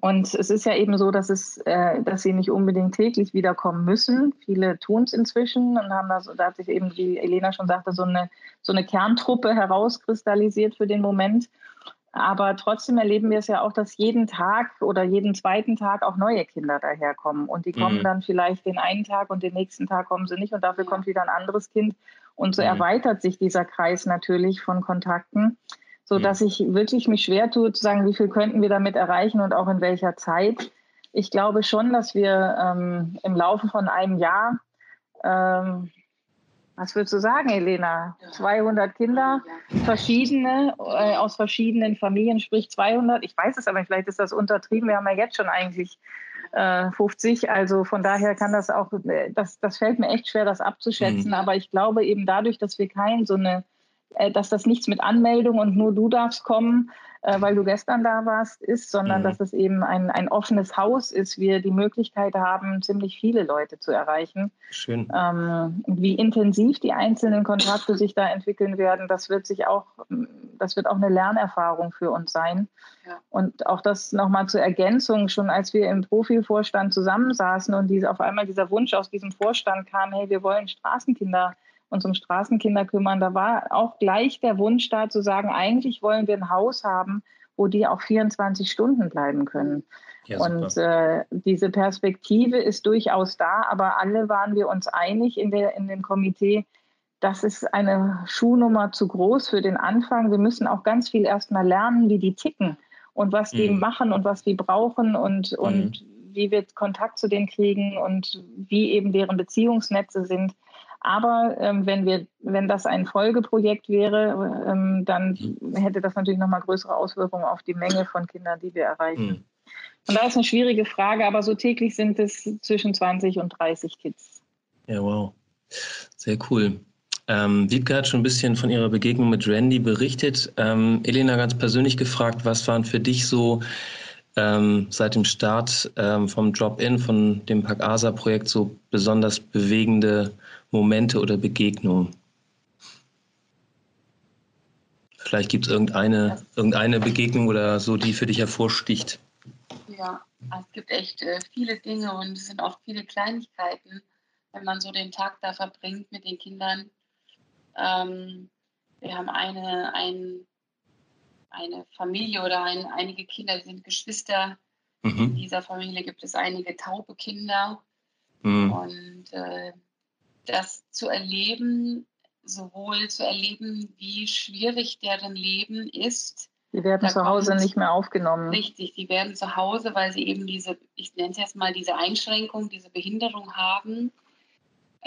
Und es ist ja eben so, dass, es, äh, dass sie nicht unbedingt täglich wiederkommen müssen. Viele tun es inzwischen und haben da, da hat sich eben, wie Elena schon sagte, so eine, so eine Kerntruppe herauskristallisiert für den Moment. Aber trotzdem erleben wir es ja auch, dass jeden Tag oder jeden zweiten Tag auch neue Kinder daherkommen. Und die kommen mhm. dann vielleicht den einen Tag und den nächsten Tag kommen sie nicht und dafür kommt wieder ein anderes Kind. Und so mhm. erweitert sich dieser Kreis natürlich von Kontakten, sodass mhm. ich wirklich mich schwer tue zu sagen, wie viel könnten wir damit erreichen und auch in welcher Zeit. Ich glaube schon, dass wir ähm, im Laufe von einem Jahr ähm, was würdest du sagen, Elena? 200 Kinder, verschiedene, äh, aus verschiedenen Familien, sprich 200. Ich weiß es aber, vielleicht ist das untertrieben. Wir haben ja jetzt schon eigentlich äh, 50. Also von daher kann das auch, äh, das, das fällt mir echt schwer, das abzuschätzen. Mhm. Aber ich glaube eben dadurch, dass wir kein so eine, äh, dass das nichts mit Anmeldung und nur du darfst kommen, äh, weil du gestern da warst, ist, sondern mhm. dass es eben ein, ein offenes Haus ist, wir die Möglichkeit haben, ziemlich viele Leute zu erreichen. Schön. Ähm, wie intensiv die einzelnen Kontakte sich da entwickeln werden, das wird sich auch, das wird auch eine Lernerfahrung für uns sein. Ja. Und auch das nochmal zur Ergänzung, schon als wir im Profilvorstand zusammensaßen und diese, auf einmal dieser Wunsch aus diesem Vorstand kam, hey, wir wollen Straßenkinder uns um Straßenkinder kümmern, da war auch gleich der Wunsch da zu sagen, eigentlich wollen wir ein Haus haben, wo die auch 24 Stunden bleiben können. Ja, und äh, diese Perspektive ist durchaus da, aber alle waren wir uns einig in, der, in dem Komitee, das ist eine Schuhnummer zu groß für den Anfang. Wir müssen auch ganz viel erstmal lernen, wie die ticken und was die mhm. machen und was die brauchen und, mhm. und wie wir Kontakt zu denen kriegen und wie eben deren Beziehungsnetze sind. Aber ähm, wenn, wir, wenn das ein Folgeprojekt wäre, ähm, dann hätte das natürlich nochmal größere Auswirkungen auf die Menge von Kindern, die wir erreichen. Mhm. Und da ist eine schwierige Frage, aber so täglich sind es zwischen 20 und 30 Kids. Ja, wow. Sehr cool. Ähm, Wiebke hat schon ein bisschen von ihrer Begegnung mit Randy berichtet. Ähm, Elena ganz persönlich gefragt, was waren für dich so ähm, seit dem Start ähm, vom Drop-In, von dem Park Asa-Projekt so besonders bewegende Momente oder Begegnungen? Vielleicht gibt es irgendeine, irgendeine Begegnung oder so, die für dich hervorsticht. Ja, es gibt echt äh, viele Dinge und es sind auch viele Kleinigkeiten, wenn man so den Tag da verbringt mit den Kindern. Ähm, wir haben eine, ein, eine Familie oder ein, einige Kinder sind Geschwister. Mhm. In dieser Familie gibt es einige taube Kinder. Mhm. Und äh, das zu erleben, sowohl zu erleben, wie schwierig deren Leben ist. Die werden zu Hause nicht mehr aufgenommen. Richtig, die werden zu Hause, weil sie eben diese, ich nenne es jetzt mal diese Einschränkung, diese Behinderung haben,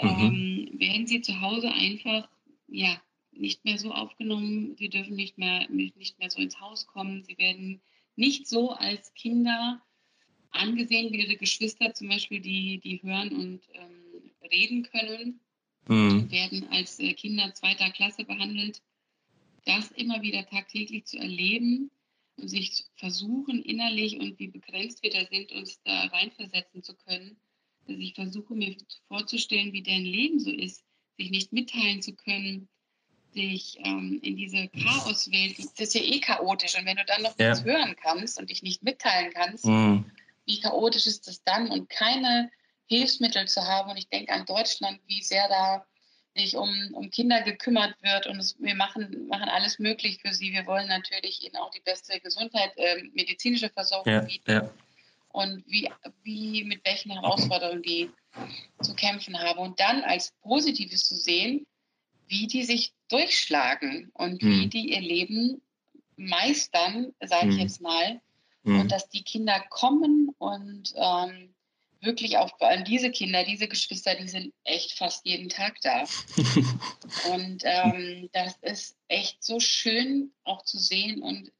mhm. ähm, werden sie zu Hause einfach ja, nicht mehr so aufgenommen. Sie dürfen nicht mehr, nicht mehr so ins Haus kommen. Sie werden nicht so als Kinder angesehen wie ihre Geschwister, zum Beispiel, die, die hören und ähm, reden können, mhm. werden als äh, Kinder zweiter Klasse behandelt. Das immer wieder tagtäglich zu erleben und sich versuchen innerlich und wie begrenzt wir da sind, uns da reinversetzen zu können, dass ich versuche mir vorzustellen, wie deren Leben so ist, sich nicht mitteilen zu können, dich ähm, in diese Chaoswelt, das ist ja eh chaotisch. Und wenn du dann noch ja. nichts hören kannst und dich nicht mitteilen kannst, mhm. wie chaotisch ist das dann? Und keine Hilfsmittel zu haben. Und ich denke an Deutschland, wie sehr da sich um, um Kinder gekümmert wird. Und es, wir machen, machen alles möglich für sie. Wir wollen natürlich ihnen auch die beste Gesundheit, äh, medizinische Versorgung ja, bieten. Ja. Und wie, wie, mit welchen Herausforderungen die zu kämpfen haben. Und dann als Positives zu sehen, wie die sich durchschlagen und mhm. wie die ihr Leben meistern, sage ich mhm. jetzt mal. Mhm. Und dass die Kinder kommen und ähm, wirklich auch vor allem diese Kinder, diese Geschwister, die sind echt fast jeden Tag da. und ähm, das ist echt so schön auch zu sehen und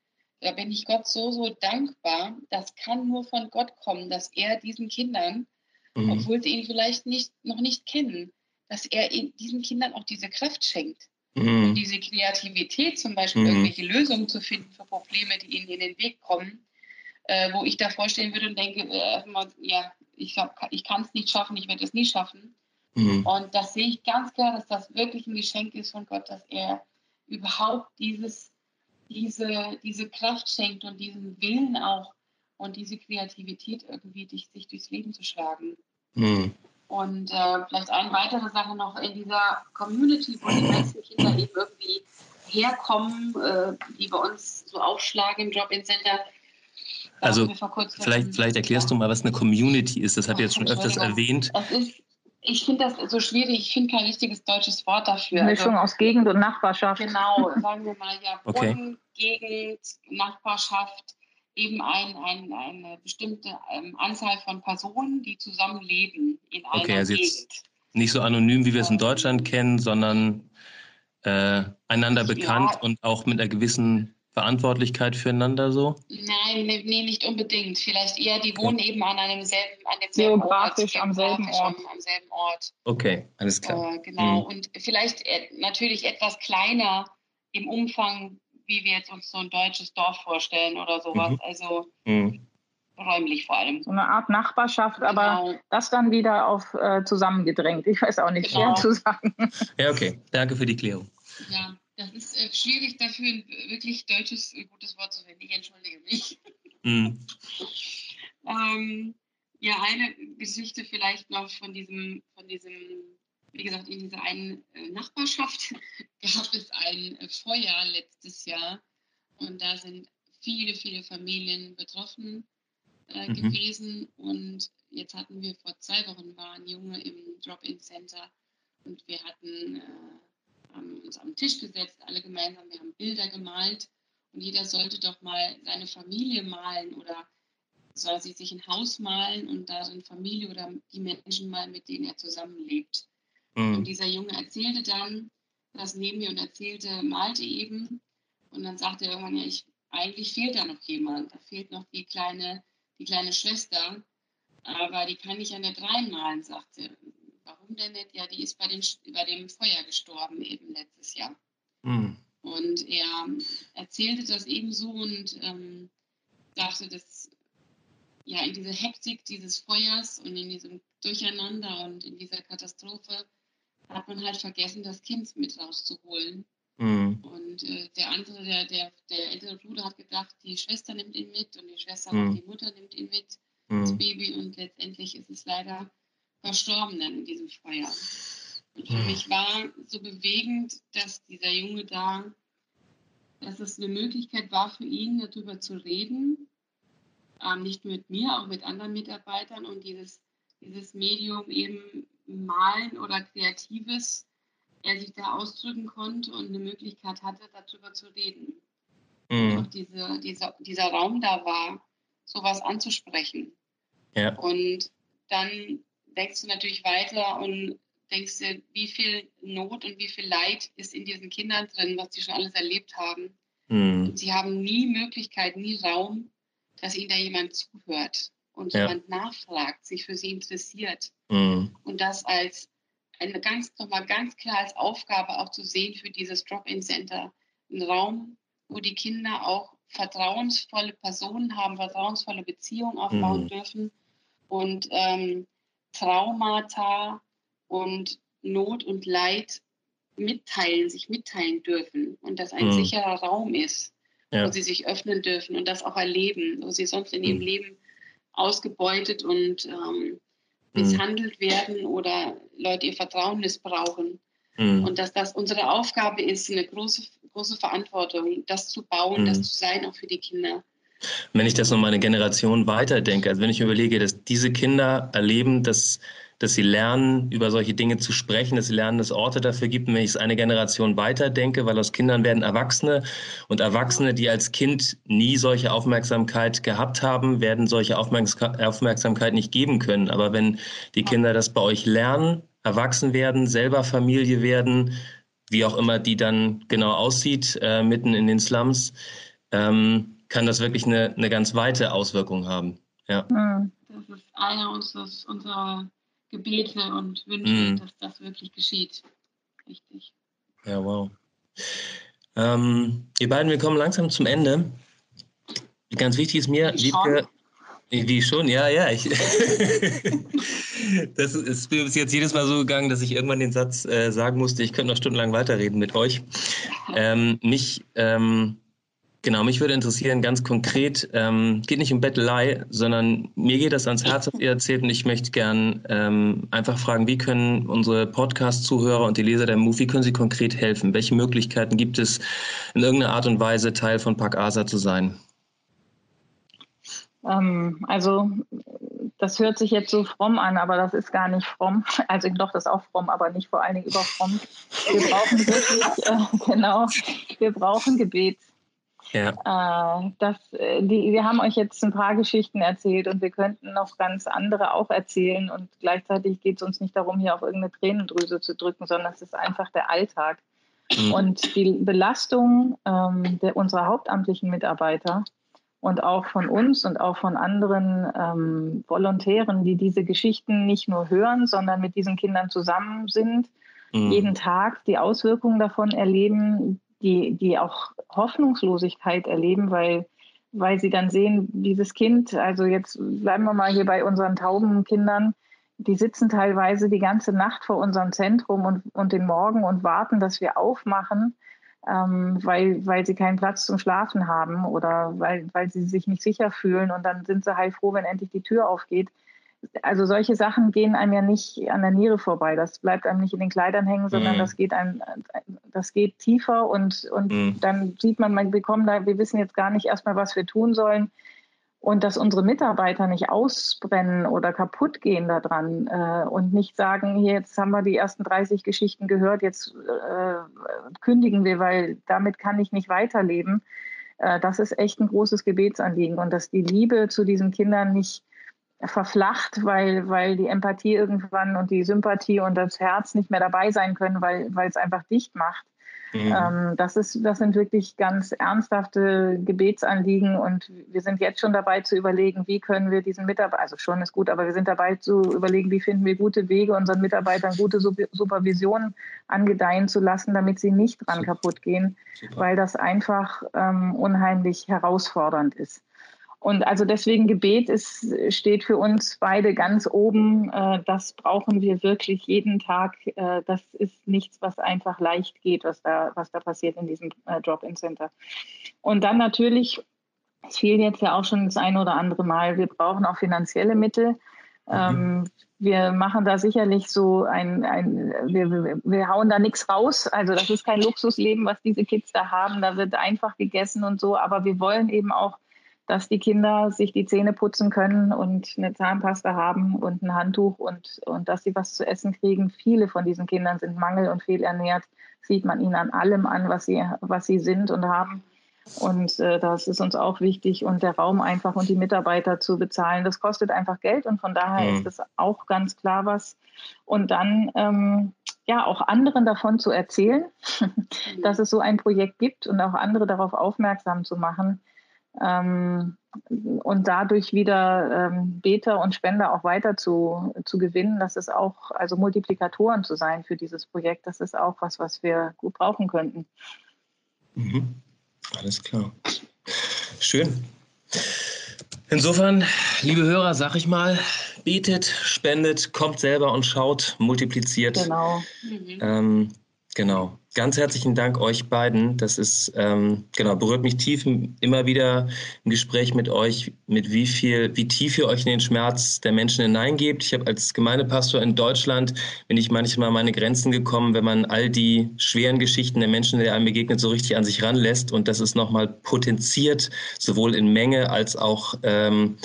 da bin ich Gott so, so dankbar. Das kann nur von Gott kommen, dass er diesen Kindern, mhm. obwohl sie ihn vielleicht nicht, noch nicht kennen, dass er diesen Kindern auch diese Kraft schenkt. Mhm. Und diese Kreativität, zum Beispiel mhm. irgendwelche Lösungen zu finden für Probleme, die ihnen in den Weg kommen, äh, wo ich davor stehen würde und denke, äh, ja, ich, ich kann es nicht schaffen, ich werde es nie schaffen. Mhm. Und das sehe ich ganz klar, dass das wirklich ein Geschenk ist von Gott, dass er überhaupt dieses, diese, diese Kraft schenkt und diesen Willen auch und diese Kreativität irgendwie, sich durchs Leben zu schlagen. Mhm. Und äh, vielleicht eine weitere Sache noch in dieser Community, wo die meisten Kinder eben irgendwie herkommen, äh, die bei uns so aufschlagen im Drop-In-Center. Also vielleicht, vielleicht erklärst du mal, was eine Community ist. Das hat ihr jetzt schon öfters erwähnt. Ist, ich finde das so schwierig. Ich finde kein richtiges deutsches Wort dafür. Mischung also, aus Gegend und Nachbarschaft. Genau, sagen wir mal ja Boden, okay. Gegend, Nachbarschaft eben ein, ein, eine bestimmte ähm, Anzahl von Personen, die zusammenleben in einer okay, also Gegend. nicht so anonym, wie wir es in Deutschland kennen, sondern äh, einander bekannt ja. und auch mit einer gewissen Verantwortlichkeit füreinander so? Nein, nee, nee nicht unbedingt. Vielleicht eher, die wohnen ja. eben an einem selben, an demselben Geografisch Ort. am selben Ort. Am, am, selben Ort. Okay, alles klar. Äh, genau. Mhm. Und vielleicht äh, natürlich etwas kleiner im Umfang wie wir jetzt uns so ein deutsches Dorf vorstellen oder sowas. Mhm. Also mhm. räumlich vor allem. So eine Art Nachbarschaft, genau. aber das dann wieder auf äh, zusammengedrängt. Ich weiß auch nicht, genau. schwer zu sagen. Ja, okay. Danke für die Klärung. Ja, das ist äh, schwierig dafür, ein wirklich deutsches, äh, gutes Wort zu finden. Ich entschuldige mich. Mhm. ähm, ja, eine Geschichte vielleicht noch von diesem, von diesem wie gesagt, in dieser einen äh, Nachbarschaft gab es ein äh, Feuer letztes Jahr und da sind viele, viele Familien betroffen äh, mhm. gewesen. Und jetzt hatten wir vor zwei Wochen war ein Junge im Drop-In-Center und wir hatten äh, haben uns am Tisch gesetzt, alle gemeinsam, wir haben Bilder gemalt und jeder sollte doch mal seine Familie malen oder soll sie sich ein Haus malen und darin Familie oder die Menschen malen, mit denen er zusammenlebt. Mhm. Und dieser Junge erzählte dann, das neben mir und erzählte, malte eben. Und dann sagte er irgendwann, ja, ich, eigentlich fehlt da noch jemand. Da fehlt noch die kleine, die kleine Schwester. Aber die kann ich ja nicht reinmalen, sagte Nicht? Ja, die ist bei, den, bei dem Feuer gestorben eben letztes Jahr. Mhm. Und er erzählte das ebenso und ähm, sagte, dass ja in dieser Hektik dieses Feuers und in diesem Durcheinander und in dieser Katastrophe hat man halt vergessen, das Kind mit rauszuholen. Mhm. Und äh, der andere, der, der, der ältere Bruder hat gedacht, die Schwester nimmt ihn mit und die Schwester mhm. die Mutter nimmt ihn mit, mhm. das Baby. Und letztendlich ist es leider verstorben dann in diesem Feuer. Und für mhm. mich war so bewegend, dass dieser Junge da dass es eine Möglichkeit war für ihn, darüber zu reden, ähm, nicht mit mir, auch mit anderen Mitarbeitern und dieses, dieses Medium eben Malen oder Kreatives, er sich da ausdrücken konnte und eine Möglichkeit hatte, darüber zu reden. Mhm. Und diese, dieser, dieser Raum da war, sowas anzusprechen. Ja. Und dann denkst du natürlich weiter und denkst dir, wie viel Not und wie viel Leid ist in diesen Kindern drin, was sie schon alles erlebt haben. Mhm. Und sie haben nie Möglichkeit, nie Raum, dass ihnen da jemand zuhört und ja. jemand nachfragt, sich für sie interessiert. Mhm. Und das als eine ganz, nochmal ganz klar als Aufgabe auch zu sehen für dieses Drop-In-Center. Ein Raum, wo die Kinder auch vertrauensvolle Personen haben, vertrauensvolle Beziehungen aufbauen mhm. dürfen und ähm, Traumata und Not und Leid mitteilen, sich mitteilen dürfen und dass ein mhm. sicherer Raum ist, ja. wo sie sich öffnen dürfen und das auch erleben, wo sie sonst in ihrem mhm. Leben ausgebeutet und ähm, misshandelt mhm. werden oder Leute ihr Vertrauen missbrauchen. Mhm. Und dass das unsere Aufgabe ist, eine große, große Verantwortung, das zu bauen, mhm. das zu sein, auch für die Kinder. Wenn ich das noch mal eine Generation weiterdenke, also wenn ich überlege, dass diese Kinder erleben, dass dass sie lernen, über solche Dinge zu sprechen, dass sie lernen, dass es Orte dafür gibt. Und wenn ich es eine Generation weiterdenke, weil aus Kindern werden Erwachsene und Erwachsene, die als Kind nie solche Aufmerksamkeit gehabt haben, werden solche Aufmerksamkeit nicht geben können. Aber wenn die Kinder das bei euch lernen, erwachsen werden, selber Familie werden, wie auch immer die dann genau aussieht, äh, mitten in den Slums, ähm, kann das wirklich eine, eine ganz weite Auswirkung haben. Ja. Hm. Das ist einer unserer Gebete und Wünsche, mm. dass das wirklich geschieht. Richtig. Ja, wow. Ähm, ihr beiden, wir kommen langsam zum Ende. Ganz wichtig ist mir, Wiebke, wie schon, ja, ja. Ich das ist mir bis jetzt jedes Mal so gegangen, dass ich irgendwann den Satz äh, sagen musste, ich könnte noch stundenlang weiterreden mit euch. Ähm, mich ähm, Genau, mich würde interessieren, ganz konkret, ähm, geht nicht um Bettelei, sondern mir geht das ans Herz, was ihr erzählt und ich möchte gern ähm, einfach fragen, wie können unsere Podcast-Zuhörer und die Leser der Move, wie können sie konkret helfen? Welche Möglichkeiten gibt es, in irgendeiner Art und Weise Teil von Park Asa zu sein? Ähm, also das hört sich jetzt so fromm an, aber das ist gar nicht fromm. Also doch, das ist auch fromm, aber nicht vor allen Dingen überfromm. Wir brauchen wirklich, äh, genau, wir brauchen Gebet. Ja. Äh, das, äh, die, wir haben euch jetzt ein paar Geschichten erzählt und wir könnten noch ganz andere auch erzählen. Und gleichzeitig geht es uns nicht darum, hier auf irgendeine Tränendrüse zu drücken, sondern es ist einfach der Alltag. Mhm. Und die Belastung ähm, der, unserer hauptamtlichen Mitarbeiter und auch von uns und auch von anderen ähm, Volontären, die diese Geschichten nicht nur hören, sondern mit diesen Kindern zusammen sind, mhm. jeden Tag die Auswirkungen davon erleben, die, die auch Hoffnungslosigkeit erleben, weil, weil sie dann sehen, dieses Kind, also jetzt bleiben wir mal hier bei unseren tauben Kindern, die sitzen teilweise die ganze Nacht vor unserem Zentrum und, und den Morgen und warten, dass wir aufmachen, ähm, weil, weil sie keinen Platz zum Schlafen haben oder weil, weil sie sich nicht sicher fühlen. Und dann sind sie heilfroh, wenn endlich die Tür aufgeht also solche Sachen gehen einem ja nicht an der Niere vorbei. Das bleibt einem nicht in den Kleidern hängen, sondern mhm. das geht einem, das geht tiefer und, und mhm. dann sieht man, wir kommen da, wir wissen jetzt gar nicht erstmal, was wir tun sollen. Und dass unsere Mitarbeiter nicht ausbrennen oder kaputt gehen daran äh, und nicht sagen, hier, jetzt haben wir die ersten 30 Geschichten gehört, jetzt äh, kündigen wir, weil damit kann ich nicht weiterleben. Äh, das ist echt ein großes Gebetsanliegen. Und dass die Liebe zu diesen Kindern nicht verflacht, weil, weil die Empathie irgendwann und die Sympathie und das Herz nicht mehr dabei sein können, weil, weil es einfach dicht macht. Mhm. Ähm, das, ist, das sind wirklich ganz ernsthafte Gebetsanliegen und wir sind jetzt schon dabei zu überlegen, wie können wir diesen Mitarbeitern, also schon ist gut, aber wir sind dabei zu überlegen, wie finden wir gute Wege, unseren Mitarbeitern gute Supervision angedeihen zu lassen, damit sie nicht dran Super. kaputt gehen, Super. weil das einfach ähm, unheimlich herausfordernd ist. Und also deswegen Gebet ist, steht für uns beide ganz oben. Äh, das brauchen wir wirklich jeden Tag. Äh, das ist nichts, was einfach leicht geht, was da, was da passiert in diesem äh, Drop-in-Center. Und dann natürlich, es fiel jetzt ja auch schon das ein oder andere Mal, wir brauchen auch finanzielle Mittel. Ähm, wir machen da sicherlich so ein, ein wir, wir hauen da nichts raus. Also das ist kein Luxusleben, was diese Kids da haben. Da wird einfach gegessen und so. Aber wir wollen eben auch, dass die Kinder sich die Zähne putzen können und eine Zahnpasta haben und ein Handtuch und, und dass sie was zu essen kriegen. Viele von diesen Kindern sind mangel- und fehlernährt. Sieht man ihnen an allem an, was sie, was sie sind und haben. Und äh, das ist uns auch wichtig und der Raum einfach und die Mitarbeiter zu bezahlen. Das kostet einfach Geld und von daher mhm. ist das auch ganz klar was. Und dann ähm, ja auch anderen davon zu erzählen, dass es so ein Projekt gibt und auch andere darauf aufmerksam zu machen. Ähm, und dadurch wieder ähm, Beter und Spender auch weiter zu, zu gewinnen, das ist auch, also Multiplikatoren zu sein für dieses Projekt, das ist auch was, was wir gut brauchen könnten. Mhm. Alles klar. Schön. Insofern, liebe Hörer, sag ich mal, betet, spendet, kommt selber und schaut, multipliziert. Genau. Mhm. Ähm, Genau. Ganz herzlichen Dank euch beiden. Das ist, ähm, genau, berührt mich tief immer wieder im Gespräch mit euch, mit wie viel, wie tief ihr euch in den Schmerz der Menschen hineingebt. Ich habe als Gemeindepastor in Deutschland, bin ich manchmal an meine Grenzen gekommen, wenn man all die schweren Geschichten der Menschen, die einem begegnet, so richtig an sich ranlässt. Und das ist nochmal potenziert, sowohl in Menge als auch, ähm,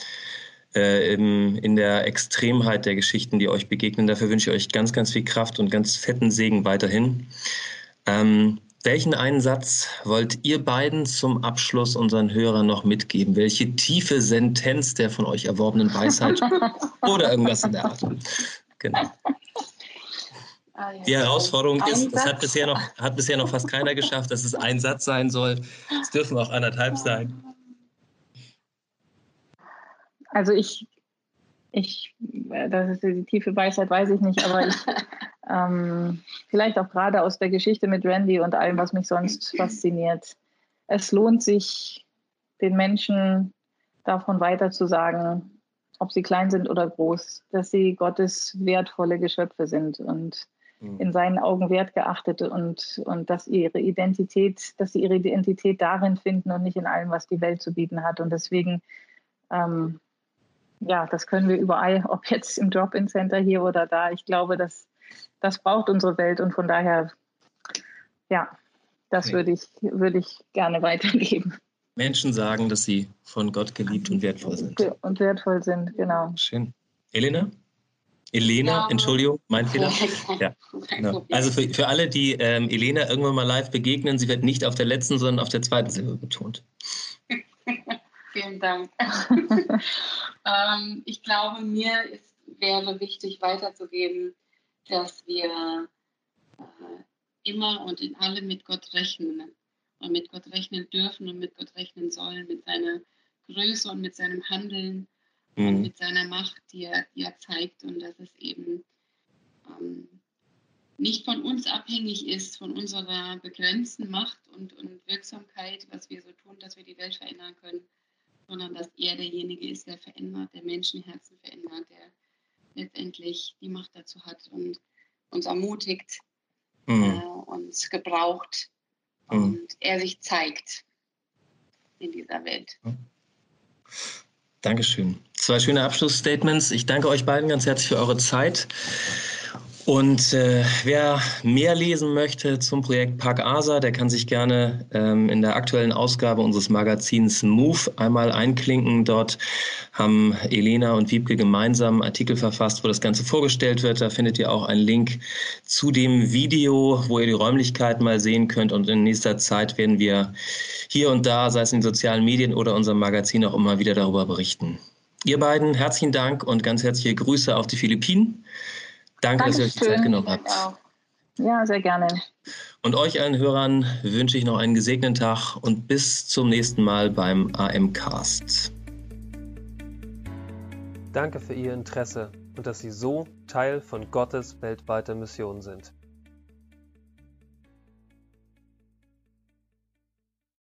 äh, im, in der Extremheit der Geschichten, die euch begegnen. Dafür wünsche ich euch ganz, ganz viel Kraft und ganz fetten Segen weiterhin. Ähm, welchen einen Satz wollt ihr beiden zum Abschluss unseren Hörern noch mitgeben? Welche tiefe Sentenz der von euch erworbenen Weisheit oder irgendwas in der Art? Genau. Ah, die Herausforderung ist, das hat bisher, noch, hat bisher noch fast keiner geschafft, dass es ein Satz sein soll. Es dürfen auch anderthalb sein. Also ich, ich, das ist die tiefe Weisheit, weiß ich nicht, aber ich, ähm, vielleicht auch gerade aus der Geschichte mit Randy und allem, was mich sonst fasziniert. Es lohnt sich, den Menschen davon weiter zu sagen, ob sie klein sind oder groß, dass sie Gottes wertvolle Geschöpfe sind und mhm. in seinen Augen wertgeachtet und, und dass ihre Identität, dass sie ihre Identität darin finden und nicht in allem, was die Welt zu bieten hat. Und deswegen ähm, ja, das können wir überall, ob jetzt im Drop-in-Center hier oder da. Ich glaube, das, das braucht unsere Welt und von daher, ja, das okay. würde ich, würde ich gerne weitergeben. Menschen sagen, dass sie von Gott geliebt und wertvoll sind. Und wertvoll sind, genau. Schön. Elena? Elena, ja. Entschuldigung, mein Fehler. Ja, genau. Also für, für alle, die ähm, Elena irgendwann mal live begegnen, sie wird nicht auf der letzten, sondern auf der zweiten Silbe betont. Vielen Dank. ähm, ich glaube, mir ist, wäre wichtig weiterzugeben, dass wir äh, immer und in allem mit Gott rechnen und mit Gott rechnen dürfen und mit Gott rechnen sollen, mit seiner Größe und mit seinem Handeln mhm. und mit seiner Macht, die er, die er zeigt und dass es eben ähm, nicht von uns abhängig ist, von unserer begrenzten Macht und, und Wirksamkeit, was wir so tun, dass wir die Welt verändern können, sondern dass er derjenige ist, der verändert, der Menschenherzen verändert, der letztendlich die Macht dazu hat und uns ermutigt, mhm. äh, uns gebraucht mhm. und er sich zeigt in dieser Welt. Dankeschön. Zwei schöne Abschlussstatements. Ich danke euch beiden ganz herzlich für eure Zeit. Und äh, wer mehr lesen möchte zum Projekt Park Asa, der kann sich gerne ähm, in der aktuellen Ausgabe unseres Magazins Move einmal einklinken. Dort haben Elena und Wiebke gemeinsam Artikel verfasst, wo das Ganze vorgestellt wird. Da findet ihr auch einen Link zu dem Video, wo ihr die Räumlichkeiten mal sehen könnt. Und in nächster Zeit werden wir hier und da, sei es in den sozialen Medien oder unserem Magazin, auch immer wieder darüber berichten. Ihr beiden, herzlichen Dank und ganz herzliche Grüße auf die Philippinen. Danke, Dankeschön. dass ihr euch die Zeit genommen habt. Ja, sehr gerne. Und euch allen Hörern wünsche ich noch einen gesegneten Tag und bis zum nächsten Mal beim AM-Cast. Danke für Ihr Interesse und dass Sie so Teil von Gottes weltweiter Mission sind.